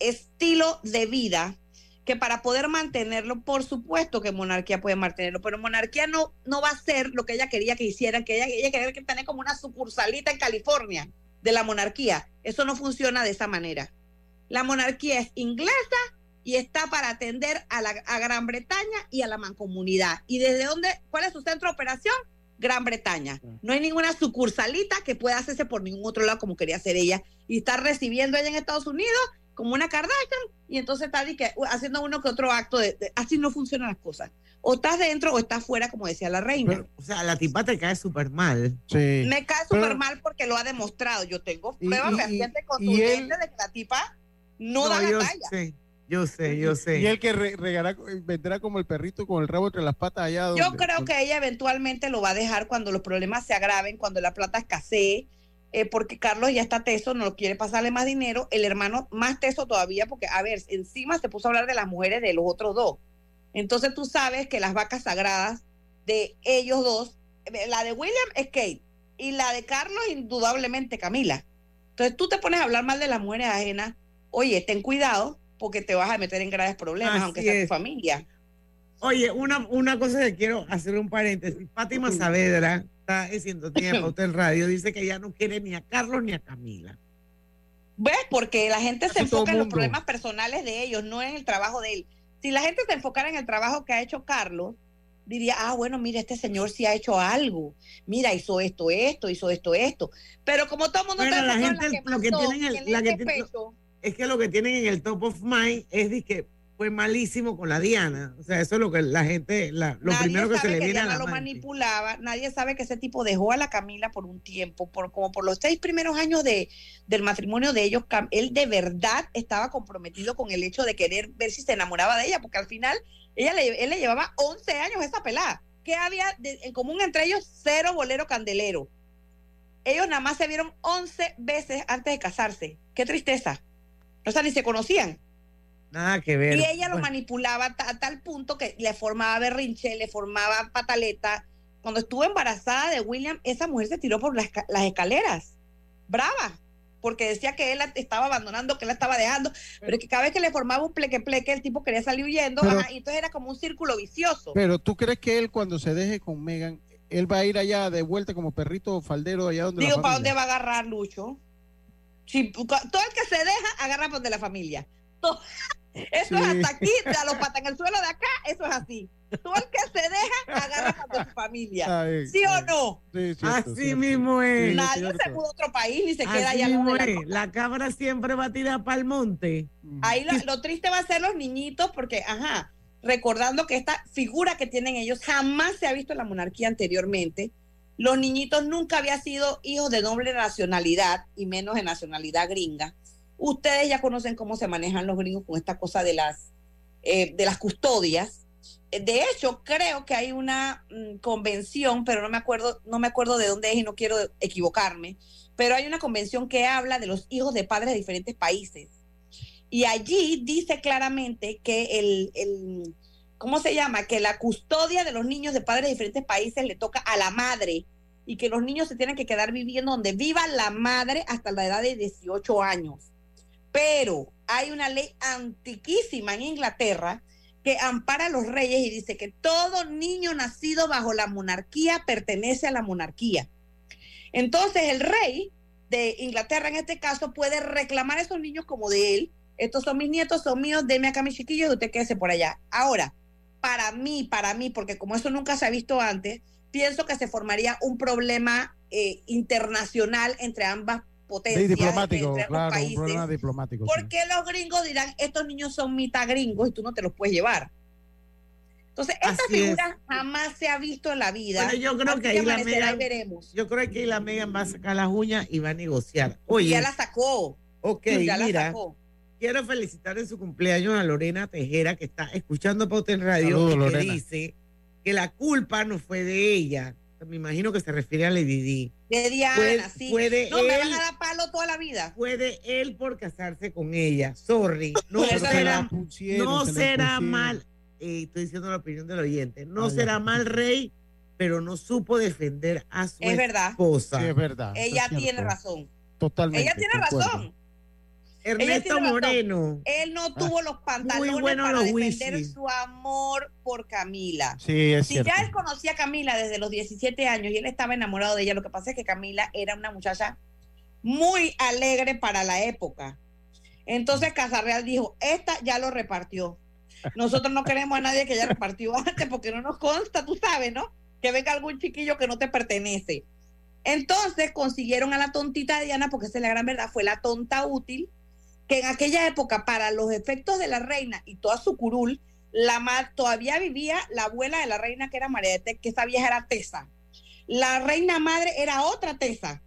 estilo de vida que para poder mantenerlo, por supuesto que monarquía puede mantenerlo, pero monarquía no, no va a ser lo que ella quería que hicieran, que ella, quería que tener como una sucursalita en California de la monarquía. Eso no funciona de esa manera. La monarquía es inglesa y está para atender a, la, a Gran Bretaña y a la mancomunidad. ¿Y desde dónde? ¿Cuál es su centro de operación? Gran Bretaña. No hay ninguna sucursalita que pueda hacerse por ningún otro lado como quería hacer ella y estar recibiendo ella en Estados Unidos como una Kardashian y entonces está haciendo uno que otro acto de, así no funcionan las cosas. O estás dentro o estás fuera, como decía la reina. o sea, la tipa te cae súper mal. Me cae súper mal porque lo ha demostrado. Yo tengo pruebas fehacientes contundentes de que la tipa no, da la talla. Yo sé, yo sé. Y el que regará, vendrá como el perrito con el rabo entre las patas allá. Donde, yo creo que ella eventualmente lo va a dejar cuando los problemas se agraven, cuando la plata escasee, eh, porque Carlos ya está teso, no quiere pasarle más dinero. El hermano más teso todavía, porque, a ver, encima se puso a hablar de las mujeres de los otros dos. Entonces tú sabes que las vacas sagradas de ellos dos, eh, la de William es Kate y la de Carlos, indudablemente Camila. Entonces tú te pones a hablar mal de las mujeres ajenas. Oye, ten cuidado porque te vas a meter en graves problemas, aunque sea tu familia. Oye, una, una cosa que quiero hacer un paréntesis. Fátima Saavedra está diciendo, tiene pauta en (laughs) radio, dice que ya no quiere ni a Carlos ni a Camila. ¿Ves? Porque la gente se enfoca en los problemas personales de ellos, no en el trabajo de él. Si la gente se enfocara en el trabajo que ha hecho Carlos, diría, ah, bueno, mira, este señor sí ha hecho algo. Mira, hizo esto, esto, hizo esto, esto. Pero como todo el mundo está la gente, lo que tienen el, la que, es que lo que tienen en el top of mind es de que fue malísimo con la Diana. O sea, eso es lo que la gente, lo primero que se le viene a la lo manipulaba. Nadie sabe que ese tipo dejó a la Camila por un tiempo, por como por los seis primeros años de, del matrimonio de ellos. Él de verdad estaba comprometido con el hecho de querer ver si se enamoraba de ella, porque al final ella le, él le llevaba 11 años esa pelada. ¿Qué había en común entre ellos? Cero bolero candelero. Ellos nada más se vieron 11 veces antes de casarse. Qué tristeza. O sea, ni se conocían. Nada que ver. Y ella lo manipulaba a, tal punto que le formaba berrinche, le formaba pataleta. Cuando estuvo embarazada de William, esa mujer se tiró por las, escaleras. Brava. Porque decía que él la estaba abandonando, que él la estaba dejando. Pero que cada vez que le formaba un pleque pleque, el tipo quería salir huyendo. y entonces era como un círculo vicioso. Pero tú crees que él, cuando se deje con Megan, él va a ir allá de vuelta como perrito faldero allá donde. Digo, ¿para dónde va a agarrar Lucho? Si, todo el que se deja, agarra por de la familia. (laughs) eso es hasta aquí, a los patas en el suelo de acá, eso es así. Todo el que se deja, agarra de su familia. ¿Sí o no? así mismo es. Nadie se muda a otro país ni se queda allá. Mismo la, la cabra siempre va a tirar para el monte. Ahí lo, lo triste va a ser los niñitos, porque, ajá, recordando que esta figura que tienen ellos jamás se ha visto en la monarquía anteriormente los niñitos nunca habían sido hijos de doble nacionalidad y menos de nacionalidad gringa. Ustedes ya conocen cómo se manejan los gringos con esta cosa de las, eh, de las custodias. Eh, de hecho, creo que hay una mm, convención, pero no me acuerdo, no me acuerdo de dónde es y no quiero equivocarme, pero hay una convención que habla de los hijos de padres de diferentes países. Y allí dice claramente que el, el ¿cómo se llama? Que la custodia de los niños de padres de diferentes países le toca a la madre y que los niños se tienen que quedar viviendo donde viva la madre hasta la edad de 18 años. Pero hay una ley antiquísima en Inglaterra que ampara a los reyes y dice que todo niño nacido bajo la monarquía pertenece a la monarquía. Entonces el rey de Inglaterra en este caso puede reclamar a esos niños como de él. Estos son mis nietos, son míos, deme acá mis chiquillos y usted quédese por allá. Ahora, para mí, para mí, porque como eso nunca se ha visto antes, pienso que se formaría un problema eh, internacional entre ambas potencias. diplomático, claro, un problema diplomático. Porque los gringos dirán, estos niños son mitad gringos y tú no te los puedes llevar. Entonces, esta figura jamás se ha visto en la vida. yo creo que ahí la Megan, yo creo que ahí la Megan va a sacar las uñas y va a negociar. Oye, ya la sacó. Ok, ya mira, la sacó quiero felicitar en su cumpleaños a Lorena Tejera, que está escuchando Pauta en Radio, y que dice que la culpa no fue de ella. Me imagino que se refiere a Lady Di. De Diana, sí. no, me van a dar palo toda la vida. Puede él por casarse con ella. Sorry. (laughs) No será, no será mal. Eh, estoy diciendo la opinión del oyente. No será mal rey, pero no supo defender a su es esposa. Sí, es verdad. Ella tiene razón. Totalmente. Ella tiene razón. Ernesto Moreno. Él no ah, tuvo los pantalones para defender su amor por Camila. Sí, es si ya él conocía a Camila desde los 17 años y él estaba enamorado de ella, lo que pasa es que Camila era una muchacha muy alegre para la época. Entonces Casarreal dijo, esta ya lo repartió. Nosotros no queremos a nadie que ya repartió antes porque no nos consta, tú sabes, ¿no? que venga algún chiquillo que no te pertenece. Entonces consiguieron a la tontita de Diana, porque esa es la gran verdad, fue la tonta útil, que en aquella época, para los efectos de la reina y toda su curul, la todavía vivía la abuela de la reina, que era María de que esa vieja era Tesa. La reina madre era otra Tesa.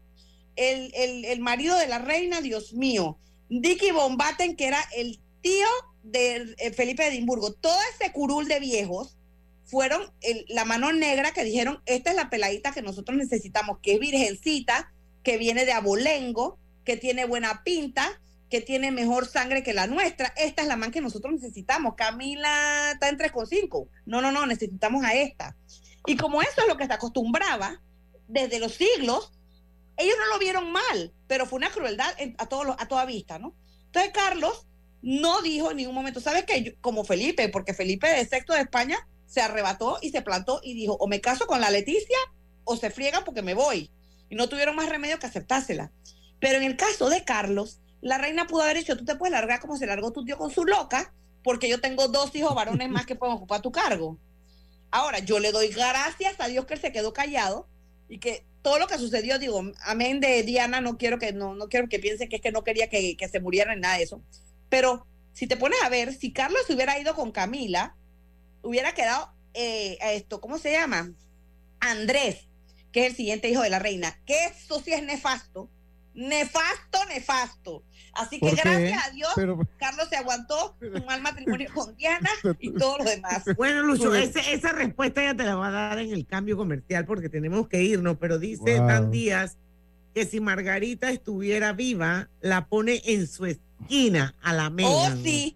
El, el, marido de la reina, Dios mío. Dicky Bombaten, que era el tío de eh, Felipe de Edimburgo. Todo ese curul de viejos fueron la mano negra que dijeron, esta es la peladita que nosotros necesitamos, que es virgencita, que viene de abolengo, que tiene buena pinta, que tiene mejor sangre que la nuestra. Esta es la man que nosotros necesitamos. Camila está en 3,5. No, no, no, necesitamos a esta. Y como eso es lo que se acostumbraba desde los siglos, ellos no lo vieron mal, pero fue una crueldad a, todos a toda vista, ¿no? Entonces Carlos no dijo en ningún momento, ¿sabes qué? como Felipe, porque Felipe de sexto de España se arrebató y se plantó y dijo, o me caso con la Leticia o se friegan porque me voy. Y no tuvieron más remedio que aceptársela. Pero en el caso de Carlos, la reina pudo haber dicho, tú te puedes largar como se largó tu tío con su loca, porque yo tengo dos hijos varones más que pueden ocupar tu cargo. Ahora, yo le doy gracias a Dios que él se quedó callado y que todo lo que sucedió, digo, amén de Diana, no quiero que, no, no quiero que piense que es que no quería que, que se muriera en nada de eso. Pero si te pones a ver, si Carlos hubiera ido con Camila, hubiera quedado eh, esto, ¿cómo se llama? Andrés, que es el siguiente hijo de la reina, que eso sí es nefasto, nefasto, nefasto. Así que gracias a Dios, Carlos se aguantó un mal matrimonio con Diana y todo lo demás. (laughs) Bueno, Lucho, esa respuesta ya te la va a dar en el cambio comercial porque tenemos que irnos, pero dice Dan Díaz que si Margarita estuviera viva, la pone en su esquina a la mesa. Oh, sí.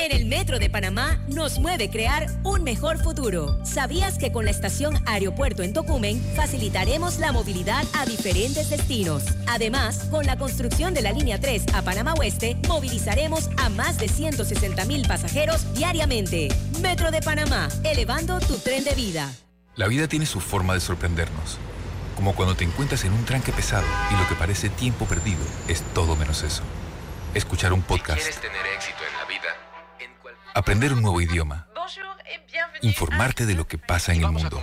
En el Metro de Panamá nos mueve crear un mejor futuro. ¿Sabías que con la estación Aeropuerto en Tocumen facilitaremos la movilidad a diferentes destinos? Además, con la construcción de la línea 3 a Panamá Oeste, movilizaremos a más de 160 mil pasajeros diariamente. Metro de Panamá, elevando tu tren de vida. La vida tiene su forma de sorprendernos. Como cuando te encuentras en un tranque pesado y lo que parece tiempo perdido es todo menos eso. Escuchar un podcast. quieres tener éxito aprender un nuevo idioma, informarte de lo que pasa en el mundo.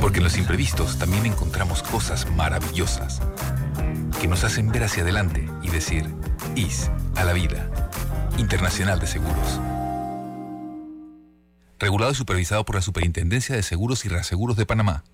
Porque en los imprevistos también encontramos cosas maravillosas que nos hacen ver hacia adelante y decir, IS a la vida. Internacional de Seguros. Regulado y supervisado por la Superintendencia de Seguros y Reaseguros de Panamá.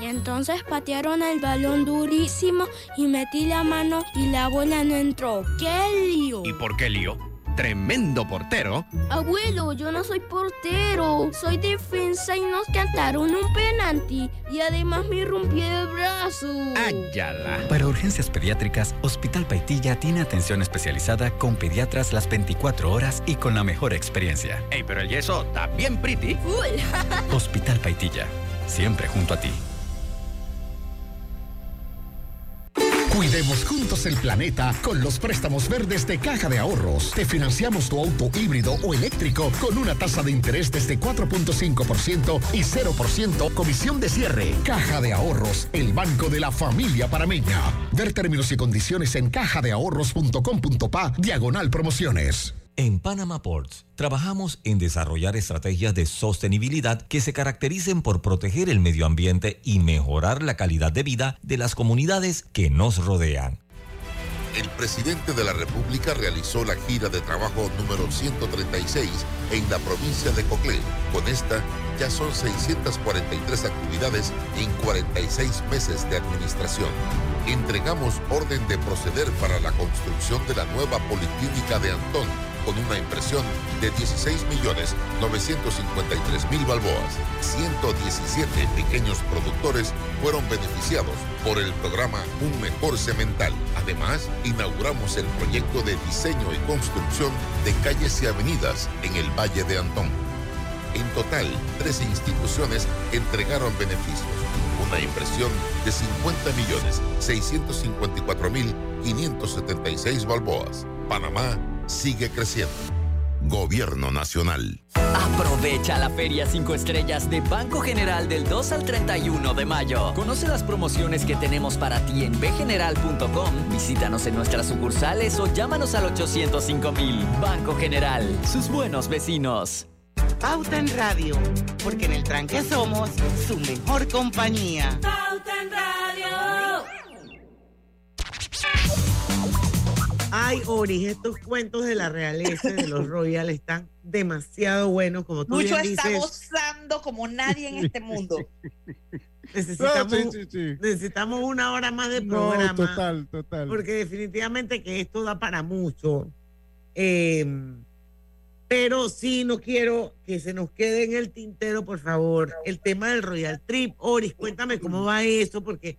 Y entonces patearon el balón durísimo y metí la mano y la bola no entró. ¡Qué lío! ¿Y por qué lío? Tremendo portero. Abuelo, yo no soy portero, soy defensa y nos cantaron un penalti y además me rompí el brazo. ¡Ayala! Para urgencias pediátricas, Hospital Paitilla tiene atención especializada con pediatras las 24 horas y con la mejor experiencia. ¡Ey, pero el yeso está bien pretty! Hospital Paitilla, siempre junto a ti. Cuidemos juntos el planeta con los préstamos verdes de Caja de Ahorros. Te financiamos tu auto híbrido o eléctrico con una tasa de interés desde 4.5% y 0% comisión de cierre. Caja de Ahorros, el banco de la familia parameña. Ver términos y condiciones en cajadeahorros.com.pa diagonal promociones. En Panama Ports trabajamos en desarrollar estrategias de sostenibilidad que se caractericen por proteger el medio ambiente y mejorar la calidad de vida de las comunidades que nos rodean. El presidente de la República realizó la gira de trabajo número 136 en la provincia de Coclé. Con esta ya son 643 actividades en 46 meses de administración. Entregamos orden de proceder para la construcción de la nueva policlínica de Antón con una impresión de 16.953.000 balboas. 117 pequeños productores fueron beneficiados por el programa Un Mejor Cemental. Además, inauguramos el proyecto de diseño y construcción de calles y avenidas en el Valle de Antón. En total, 13 instituciones entregaron beneficios. Una impresión de 50 millones 654 mil 576 balboas. Panamá sigue creciendo. Gobierno Nacional. Aprovecha la Feria 5 Estrellas de Banco General del 2 al 31 de mayo. Conoce las promociones que tenemos para ti en bgeneral.com. Visítanos en nuestras sucursales o llámanos al 805 mil. Banco General, sus buenos vecinos. Pauta en Radio, porque en el tranque somos su mejor compañía. Pauta en Radio. Ay, Ori, estos cuentos de la realeza de los Royal están demasiado buenos, como tú Mucho bien está dices. gozando como nadie en este mundo. (laughs) Necesitamos, Sí, sí, sí. necesitamos una hora más de No, programa. total, total. Porque definitivamente que esto da para mucho. Eh, pero sí, no quiero que se nos quede en el tintero, por favor, el tema del Royal Trip. Oris, cuéntame cómo va eso, porque,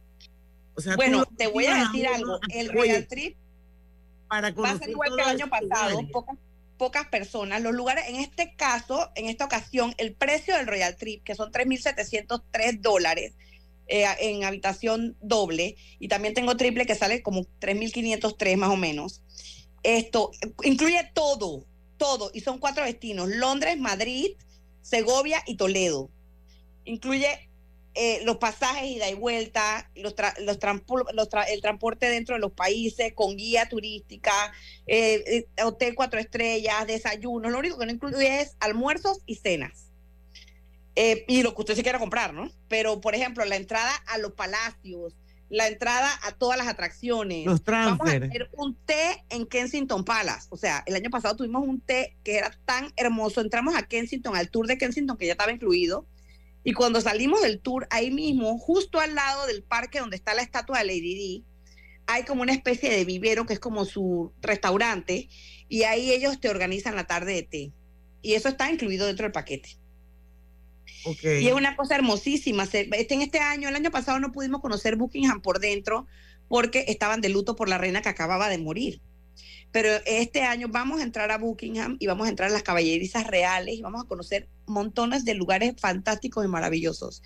o sea, tú Bueno, te voy a decir algo. El Royal Trip para va a ser igual que el año pasado, pocas, pocas personas. Los lugares, en este caso, en esta ocasión, el precio del Royal Trip, que son 3.703 dólares eh, en habitación doble, y también tengo triple que sale como 3.503 más o menos. Esto incluye todo, todo, y son cuatro destinos, Londres, Madrid, Segovia y Toledo. Incluye eh, los pasajes ida y vuelta, los tra- los los tra- el transporte dentro de los países con guía turística, eh, eh, hotel cuatro estrellas, desayunos. Lo único que no incluye es almuerzos y cenas. Eh, y lo que usted se quiera comprar, ¿no? Pero, por ejemplo, la entrada a los palacios, la entrada a todas las atracciones. Los Vamos a transfer. hacer un té en Kensington Palace. O sea, el año pasado tuvimos un té que era tan hermoso. Entramos a Kensington, al tour de Kensington, que ya estaba incluido. Y cuando salimos del tour, ahí mismo, justo al lado del parque donde está la estatua de Lady Di, hay como una especie de vivero que es como su restaurante. Y ahí ellos te organizan la tarde de té. Y eso está incluido dentro del paquete. Y es una cosa hermosísima. Este, en este año, el año pasado no pudimos conocer Buckingham por dentro porque estaban de luto por la reina que acababa de morir. Pero este año vamos a entrar a Buckingham y vamos a entrar a las caballerizas reales y vamos a conocer montones de lugares fantásticos y maravillosos.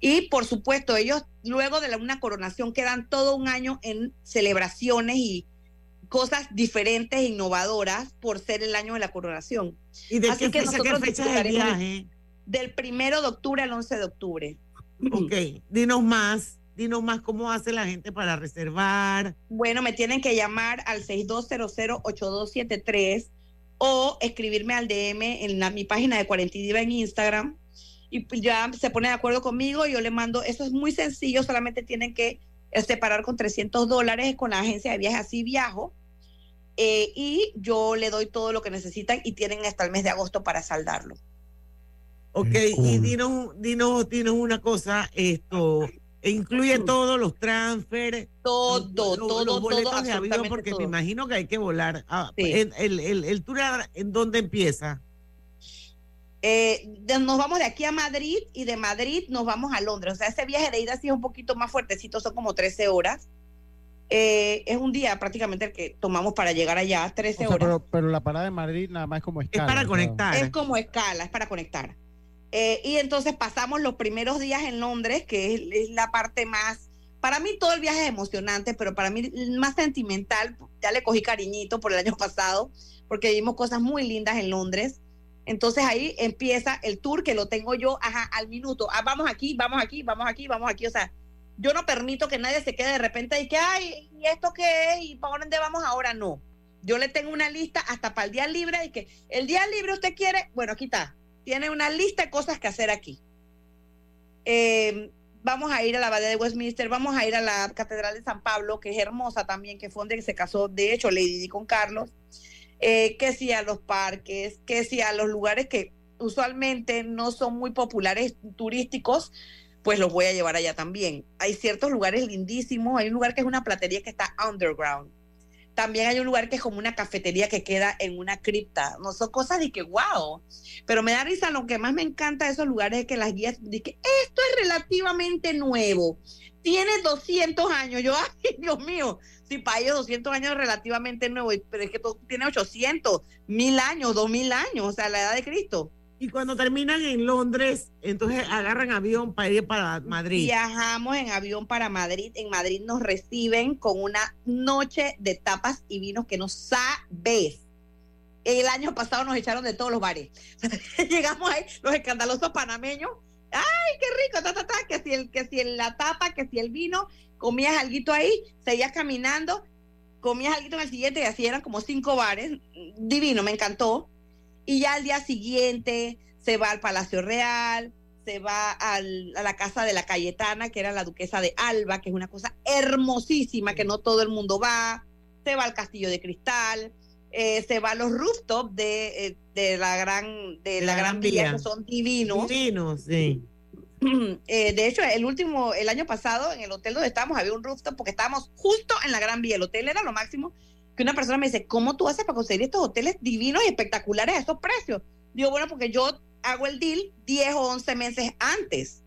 Y por supuesto, ellos luego de la- una coronación quedan todo un año en celebraciones y cosas diferentes e innovadoras por ser el año de la coronación. ¿Y de Así qué que fecha, qué nosotros fecha es el viaje? Del primero de octubre al 11 de octubre. Ok, dinos más, dinos más cómo hace la gente para reservar. Bueno, me tienen que llamar al 6200-8273 o escribirme al DM en la- mi página de Cuarentidiva en Instagram y pues ya se pone de acuerdo conmigo. Yo le mando, eso es muy sencillo, solamente tienen que eh, separar con 300 dólares con la agencia de viajes Así Viajo. eh, y yo le doy todo lo que necesitan y tienen hasta el mes de agosto para saldarlo. Ok, y dinos, dinos, dinos una cosa, esto incluye todos los transfer, todo, los, todo, los boletos todo, de avión, absolutamente porque todo. me imagino que hay que volar. Ah, Sí. el, el, el, el tour en dónde empieza? Eh, de- nos vamos de aquí a Madrid y de Madrid nos vamos a Londres. O sea, ese viaje de ida sí es un poquito más fuertecito, son como 13 horas. Eh, es un día prácticamente el que tomamos para llegar allá, 13 O sea, horas. pero, pero la parada de Madrid nada más es como escala. para o sea, conectar. Es como escala, es para conectar. Eh, y entonces pasamos los primeros días en Londres, que es, la parte más, para mí todo el viaje es emocionante, pero para mí más sentimental, ya le cogí cariñito por el año (laughs) pasado, porque vimos cosas muy lindas en Londres. Entonces ahí empieza el tour que lo tengo yo ajá, al minuto. Ah, vamos aquí, vamos aquí, vamos aquí, vamos aquí. O sea, yo no permito que nadie se quede de repente y que, ay, ¿y esto qué es? ¿Y para dónde vamos ahora? No. Yo le tengo una lista hasta para el día libre y que el día libre usted quiere, bueno, aquí está. Tiene una lista de cosas que hacer aquí. Eh, vamos a ir a la Abadía de Westminster, vamos a ir a la Catedral de San Pablo, que es hermosa también, que fue donde se casó, de hecho, Lady Di con Carlos. Eh, que sí a los parques, que sí a los lugares que usualmente no son muy populares turísticos, pues los voy a llevar allá también. Hay ciertos lugares lindísimos, hay un lugar que es una platería que está underground. También hay un lugar que es como una cafetería que queda en una cripta. No son cosas de que wow. Pero me da risa, lo que más me encanta de esos lugares es que las guías dicen esto es relativamente nuevo. Tiene 200 años. Yo, (laughs) ay, Dios mío, si para ellos 200 años es relativamente nuevo, pero es que todo tiene 800, 1000 años, 2000 años, o sea, la edad de Cristo. Y cuando terminan en Londres, entonces agarran avión para ir para Madrid. Viajamos en avión para Madrid. En Madrid nos reciben con una noche de tapas y vinos que no sabes. El año pasado nos echaron de todos los bares. (laughs) Llegamos ahí, los escandalosos panameños. ¡Ay, qué rico! Ta, ta, ta, que si, el, que si la tapa, que si el vino, comías algo ahí, seguías caminando, comías algo en el siguiente y así eran como cinco bares. Divino, me encantó y ya al día siguiente se va al Palacio Real, se va a la casa de la Cayetana, que era la duquesa de Alba, que es una cosa hermosísima que no todo el mundo va, se va al Castillo de Cristal, eh, se va a los rooftops de, eh, de la gran de la, gran, vía, que son divinos. Divinos, sí. (clears throat) Eh, de hecho, el último, el año pasado, en el hotel donde estábamos, había un rooftop porque estábamos justo en la Gran Vía. El hotel era lo máximo que una persona me dice, ¿cómo tú haces para conseguir estos hoteles divinos y espectaculares a estos precios? Digo, bueno, porque yo hago el deal 10 o 11 meses antes,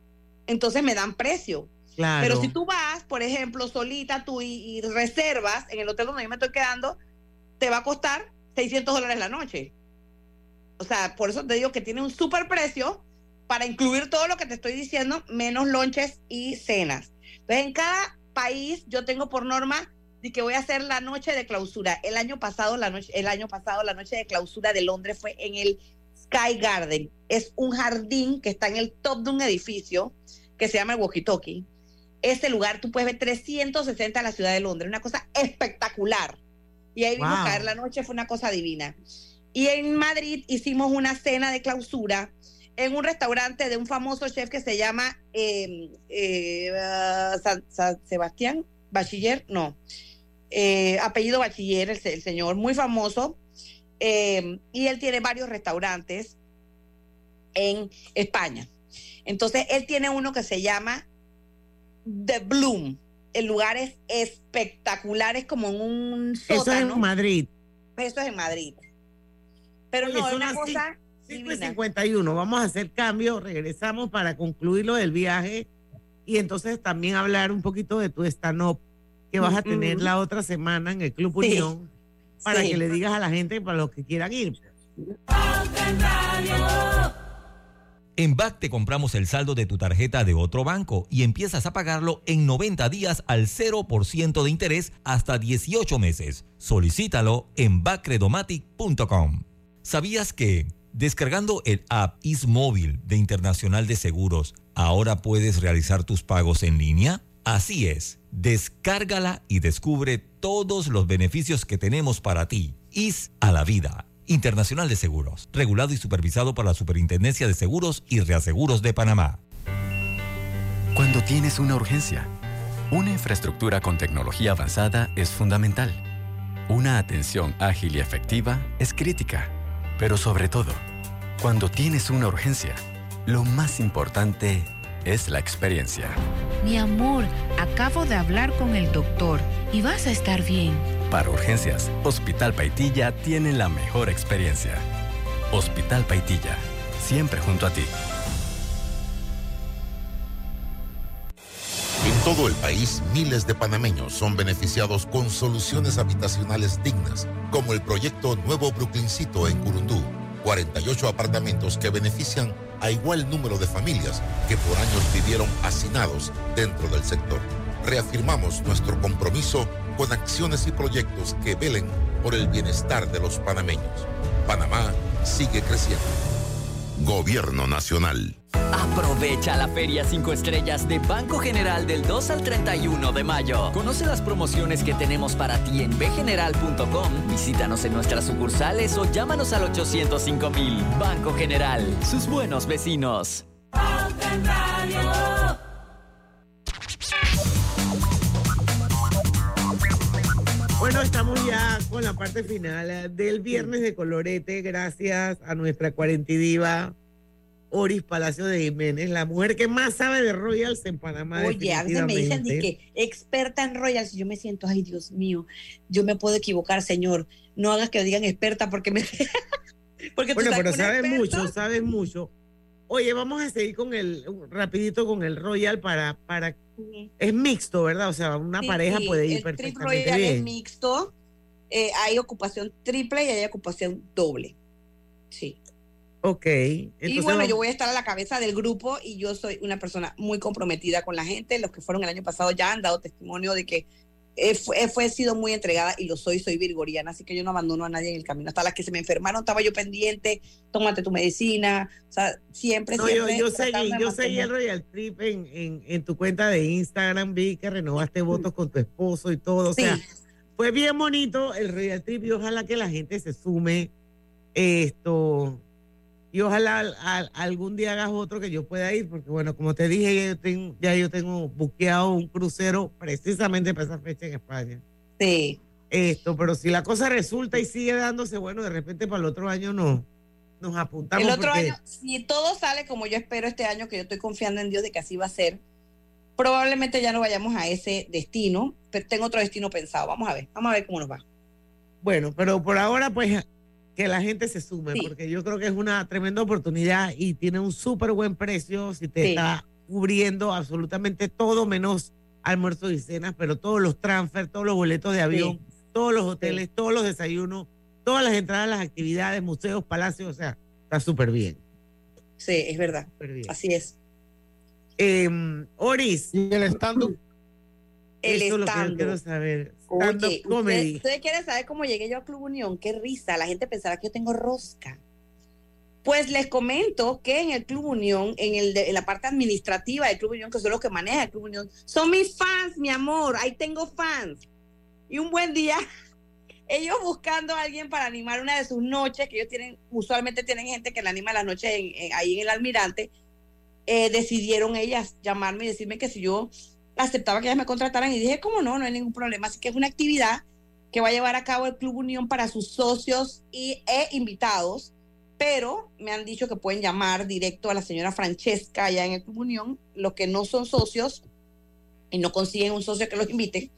entonces me dan precio. Pero si tú vas, por ejemplo, solita tú y, reservas en el hotel donde yo me estoy quedando, te va a costar 600 dólares la noche. O sea, por eso te digo que tiene un super precio para incluir todo lo que te estoy diciendo, menos lonches y cenas. Entonces, en cada país yo tengo por norma y que voy a hacer la noche de clausura. El año pasado, la noche, el año pasado, la noche de clausura de Londres fue en el Sky Garden. Es un jardín que está en el top de un edificio que se llama el Walkie Ese lugar tú puedes ver 360 en la ciudad de Londres, una cosa espectacular. Y ahí vimos caer la noche, fue una cosa divina. Y en Madrid hicimos una cena de clausura en un restaurante de un famoso chef que se llama eh, eh, San Sebastián Bachiller, no, eh, apellido Bachiller, el, señor, muy famoso, eh, y él tiene varios restaurantes en España. Entonces, él tiene uno que se llama The Bloom. El lugar es espectacular, es como en un sótano. Eso es en Madrid. Eso es en Madrid. Pero no, es una cosa... 51, vamos a hacer cambio, regresamos para concluir lo del viaje y entonces también hablar un poquito de tu stand-up que vas a tener la otra semana en el Club Unión para que le digas a la gente para los que quieran ir. En BAC te compramos el saldo de tu tarjeta de otro banco y empiezas a pagarlo en 90 días al 0% de interés hasta 18 meses. Solicítalo en bacredomatic.com. ¿Sabías que descargando el app Ismóvil de Internacional de Seguros ahora puedes realizar tus pagos en línea? Así es, descárgala y descubre todos los beneficios que tenemos para ti. IS a la vida. Internacional de Seguros, regulado y supervisado por la Superintendencia de Seguros y Reaseguros de Panamá. Cuando tienes una urgencia, una infraestructura con tecnología avanzada es fundamental. Una atención ágil y efectiva es crítica. Pero sobre todo, cuando tienes una urgencia, lo más importante es la experiencia. Mi amor, acabo de hablar con el doctor y vas a estar bien. Para urgencias, Hospital Paitilla tiene la mejor experiencia. Hospital Paitilla, siempre junto a ti. En todo el país, miles de panameños son beneficiados con soluciones habitacionales dignas, como el proyecto Nuevo Brooklyncito en Curundú 48 apartamentos que benefician a igual número de familias que por años vivieron hacinados dentro del sector. Reafirmamos nuestro compromiso con acciones y proyectos que velen por el bienestar de los panameños. Panamá sigue creciendo. Gobierno Nacional. Aprovecha la Feria 5 Estrellas de Banco General del 2 al 31 de mayo. Conoce las promociones que tenemos para ti en bgeneral.com. Visítanos en nuestras sucursales o llámanos al 805 mil. Banco General, sus buenos vecinos. Bueno, estamos ya con la parte final del viernes de colorete, gracias a nuestra cuarentidiva Oris Palacio de Jiménez, la mujer que más sabe de Royals en Panamá. Oye, a veces me dicen de que experta en Royals, yo me siento, ay Dios mío, yo me puedo equivocar, señor. No hagas que digan experta porque me. (laughs) porque bueno, pero sabes mucho, sabes mucho. Oye, vamos a seguir con el, rapidito con el Royal para, para, es mixto, ¿verdad? O sea, una pareja puede ir el perfectamente Royal es mixto, eh, hay ocupación triple y hay ocupación doble. Sí. Ok. y bueno, yo voy a estar a la cabeza del grupo y yo soy una persona muy comprometida con la gente. Los que fueron el año pasado ya han dado testimonio de que he, fue, fue, sido muy entregada y lo soy, soy virgoriana, así que yo no abandono a nadie en el camino. Hasta las que se me enfermaron estaba yo pendiente, tómate tu medicina, o sea, siempre, siempre. Yo, yo seguí, yo seguí el Royal Trip en, en, en, tu cuenta de Instagram, vi que renovaste votos con tu esposo y todo, o sea, fue bien bonito el Royal Trip y ojalá que la gente se sume esto y ojalá algún día hagas otro que yo pueda ir, porque bueno, como te dije, ya yo tengo, ya yo tengo buqueado un crucero precisamente para esa fecha en España. Sí. Esto, pero si la cosa resulta y sigue dándose, bueno, de repente para el otro año no nos apuntamos. El otro año, si todo sale como yo espero este año, que yo estoy confiando en Dios de que así va a ser, probablemente ya no vayamos a ese destino, pero tengo otro destino pensado. Vamos a ver, vamos a ver cómo nos va. Bueno, pero por ahora, pues que la gente se sume, porque yo creo que es una tremenda oportunidad y tiene un súper buen precio si te está cubriendo absolutamente todo menos almuerzo y cenas, pero todos los transfer, todos los boletos de avión, todos los hoteles, todos los desayunos, todas las entradas las actividades, museos, palacios, o sea, está súper bien. Sí, es verdad. Así es. Eh, Oris. Y el stand el Eso es lo que quiero saber. Oye, ¿ustedes quieren saber cómo llegué yo a Club Unión? Qué risa, la gente pensará que yo tengo rosca. Pues les comento que en el Club Unión, en, el en la parte administrativa del Club Unión, que son los que maneja el Club Unión, son mis fans, mi amor, ahí tengo fans. Y un buen día, (laughs) ellos buscando a alguien para animar una de sus noches, que ellos tienen, usualmente tienen gente que la anima las noches ahí en el Almirante, eh, decidieron ellas llamarme y decirme que si yo aceptaba que ellas me contrataran y dije, ¿cómo no? No hay ningún problema. Así que es una actividad que va a llevar a cabo el Club Unión para sus socios y, e invitados, pero me han dicho que pueden llamar directo a la señora Francesca allá en el Club Unión. Los que no son socios y no consiguen un socio que los invite,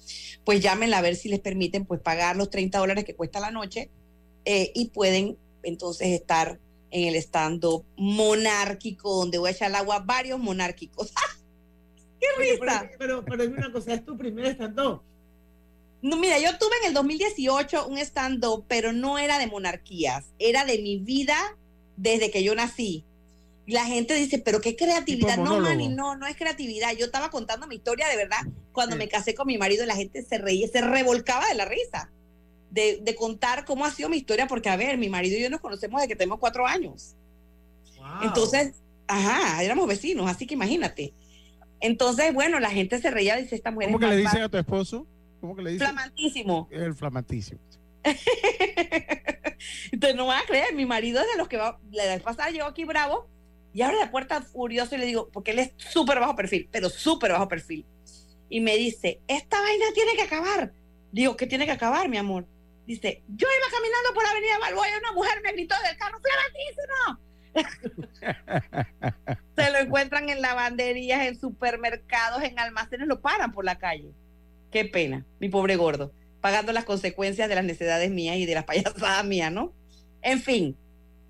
pues llámenla a ver si les permiten pues pagar los 30 dólares que cuesta la noche eh, y pueden entonces estar en el stand-up monárquico, donde voy a echar el agua varios monárquicos. (laughs) ¡Qué risa! pero, pero, es una cosa, es tu primer stand-up. No, mira, yo tuve en el 2018 un stand-up, pero no era de monarquías, era de mi vida desde que yo nací. La gente dice, pero qué creatividad. No, Manny, no, no es creatividad. Yo estaba contando mi historia de verdad cuando me casé con mi marido la gente se reía, se revolcaba de la risa de, de, contar cómo ha sido mi historia, porque a ver, mi marido y yo nos conocemos desde que tenemos cuatro años. Entonces, ajá, éramos vecinos, así que imagínate. Entonces, bueno, la gente se reía y dice, esta mujer ¿Cómo que le dicen a tu esposo? ¿Cómo que le dicen? Flamantísimo. El flamantísimo. Entonces, (laughs) no vas a creer, mi marido es de los que va, la vez pasada llegó aquí bravo y abre la puerta furioso y le digo, porque él es súper bajo perfil, pero súper bajo perfil. Y me dice, esta vaina tiene que acabar. Digo, ¿qué tiene que acabar, mi amor? Dice, yo iba caminando por la avenida Balboa y una mujer me gritó del carro, flamantísimo Se lo encuentran en lavanderías, en supermercados, en almacenes, lo paran por la calle. Qué pena, mi pobre gordo, pagando las consecuencias de las necesidades mías y de las payasadas mías, ¿no? En fin,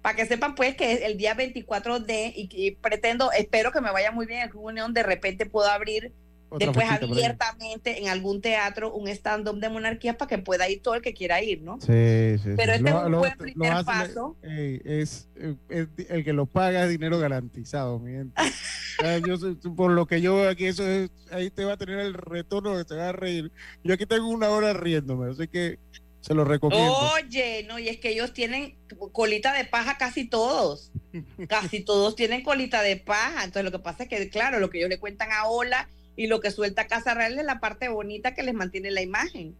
para que sepan pues que el día 24 de, y, pretendo, espero que me vaya muy bien el Club Unión, de repente puedo abrir después abiertamente en algún teatro un stand-up de monarquía para que pueda ir todo el que quiera ir, ¿no? Sí, sí. Pero este es un buen primer paso. es, el que lo paga es dinero garantizado, mi gente. (laughs) yo, por lo que yo veo aquí, eso es, ahí te va a tener el retorno que te va a reír. Yo aquí tengo una hora riéndome, así que se lo recomiendo. Oye, no, y es que ellos tienen colita de paja casi todos. (laughs) casi todos tienen colita de paja. Entonces lo que pasa es que, claro, lo que ellos le cuentan a Ola y lo que suelta Casa Real es la parte bonita que les mantiene la imagen.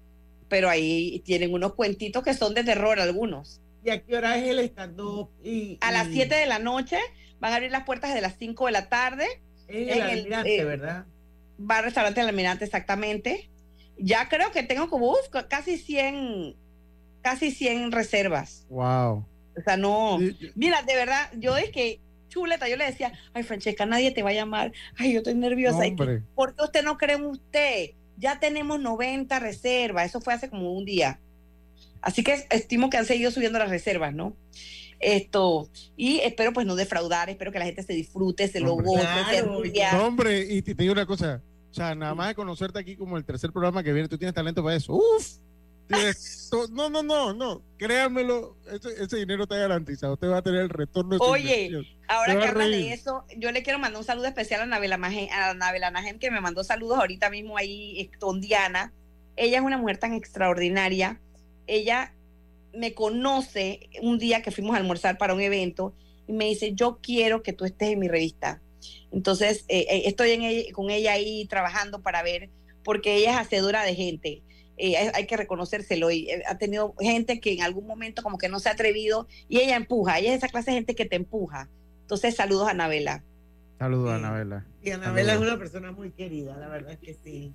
Pero ahí tienen unos cuentitos que son de terror algunos. ¿Y a qué hora es el stand A las 7 de la noche van a abrir las puertas de las 5 de la tarde. En el Almirante, eh, ¿verdad? Va al restaurante El Almirante, exactamente. Ya creo que tengo como casi 100, casi 100 reservas. Wow. O sea, no. Mira, de verdad, yo es que chuleta. Yo le decía, ay, Francesca, nadie te va a llamar. Ay, yo estoy nerviosa. ¿Por qué usted no cree en usted? Ya tenemos 90 reservas. Eso fue hace como un día. Así que estimo que han seguido subiendo las reservas, ¿no? Esto, y espero pues no defraudar, espero que la gente se disfrute, se lo goce, se hombre, y te, digo una cosa, o sea, nada más de conocerte aquí como el tercer programa que viene, tú tienes talento para eso. Uf, no, no, no, no. Créanmelo, ese, ese, dinero está garantizado. Usted va a tener el retorno de Oye, ahora que habla de eso, yo le quiero mandar un saludo especial a Anabela, Najem, que me mandó saludos ahorita mismo ahí con Diana. Ella es una mujer tan extraordinaria. Ella me conoce un día que fuimos a almorzar para un evento y me dice, yo quiero que tú estés en mi revista. Entonces, eh, eh, estoy en con ella ahí trabajando para ver, porque ella es hacedora de gente. Eh, hay, que reconocérselo. Y ha tenido gente que en algún momento como que no se ha atrevido y ella empuja. Ella es esa clase de gente que te empuja. Entonces, saludos a Anabela. Saludos a Anabela. Y Anabela es una persona muy querida, la verdad es que sí.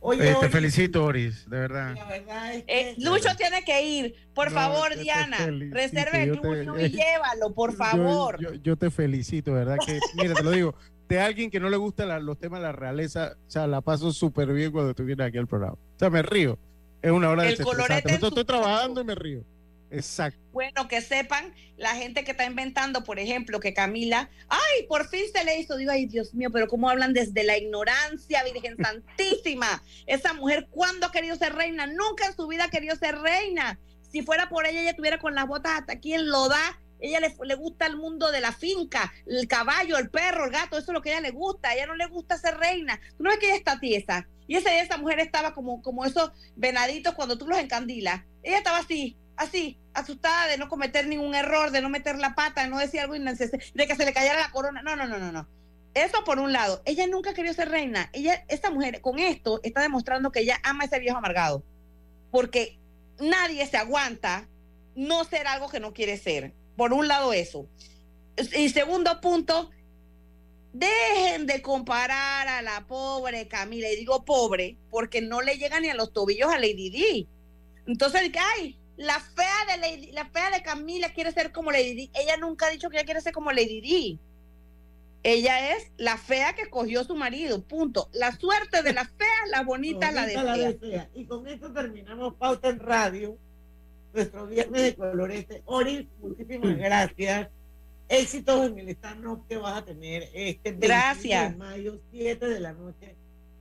Oye, te felicito, Oris, de verdad. Lucho tiene que ir. Por favor, Diana, reserve el y (laughs) llévalo, por favor. Yo, te felicito, ¿verdad? Que, mira, te lo digo, de alguien que no le gustan los temas de la realeza, o sea, la paso súper bien cuando vienes aquí al programa. O sea, me río. Es una hora de Yo estoy trabajando y me río. Exacto. Bueno, que sepan la gente que está inventando, por ejemplo, que Camila, ay, por fin se le hizo. Digo, ay, Dios mío, pero ¿cómo hablan desde la ignorancia, Virgen (laughs) Santísima? Esa mujer, ¿cuándo ha querido ser reina? Nunca en su vida ha querido ser reina. Si fuera por ella, ella estuviera con las botas hasta aquí en da ella le, le, gusta el mundo de la finca, el caballo, el perro, el gato, eso es lo que ella le gusta. Ella no le gusta ser reina. Tú no ves que ella está tiesa. Y esa mujer estaba como, como esos venaditos cuando tú los encandilas. Ella estaba así, así, asustada de no cometer ningún error, de no meter la pata, de no decir algo innecesario, de que se le cayera la corona. No, no, no, no, no. Eso por un lado. Ella nunca quería ser reina. Ella, esta mujer, con esto, está demostrando que ella ama a ese viejo amargado. Porque nadie se aguanta no ser algo que no quiere ser. Por un lado eso. Y segundo punto, dejen de comparar a la pobre Camila. Y digo pobre porque no le llega ni a los tobillos a Lady Di. Entonces, ay, la fea de Lady, la fea de Camila quiere ser como Lady Di. Ella nunca ha dicho que ella quiere ser como Lady Di. Ella es la fea que cogió su marido, punto. La suerte de la fea, la bonita, la, de Y con esto terminamos Pauta en Radio nuestro viernes de colorete. Ori, muchísimas gracias. Éxitos en el stand-up que vas a tener este gracias. de mayo, 7 de la noche.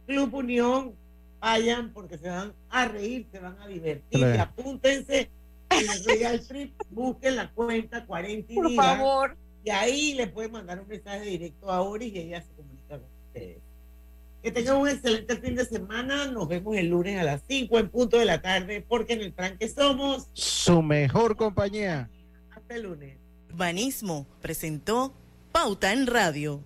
Club Unión, vayan porque se van a reír, se van a divertir. apúntense en el Royal Trip, busquen la cuenta 40 Por favor. Y ahí le pueden mandar un mensaje directo a Ori y ella se comunica con ustedes. Que tengan un excelente fin de semana. Nos vemos el lunes a las 5 en punto de la tarde, porque en el tranque somos su mejor compañía. Hasta el lunes. Urbanismo presentó Pauta en Radio.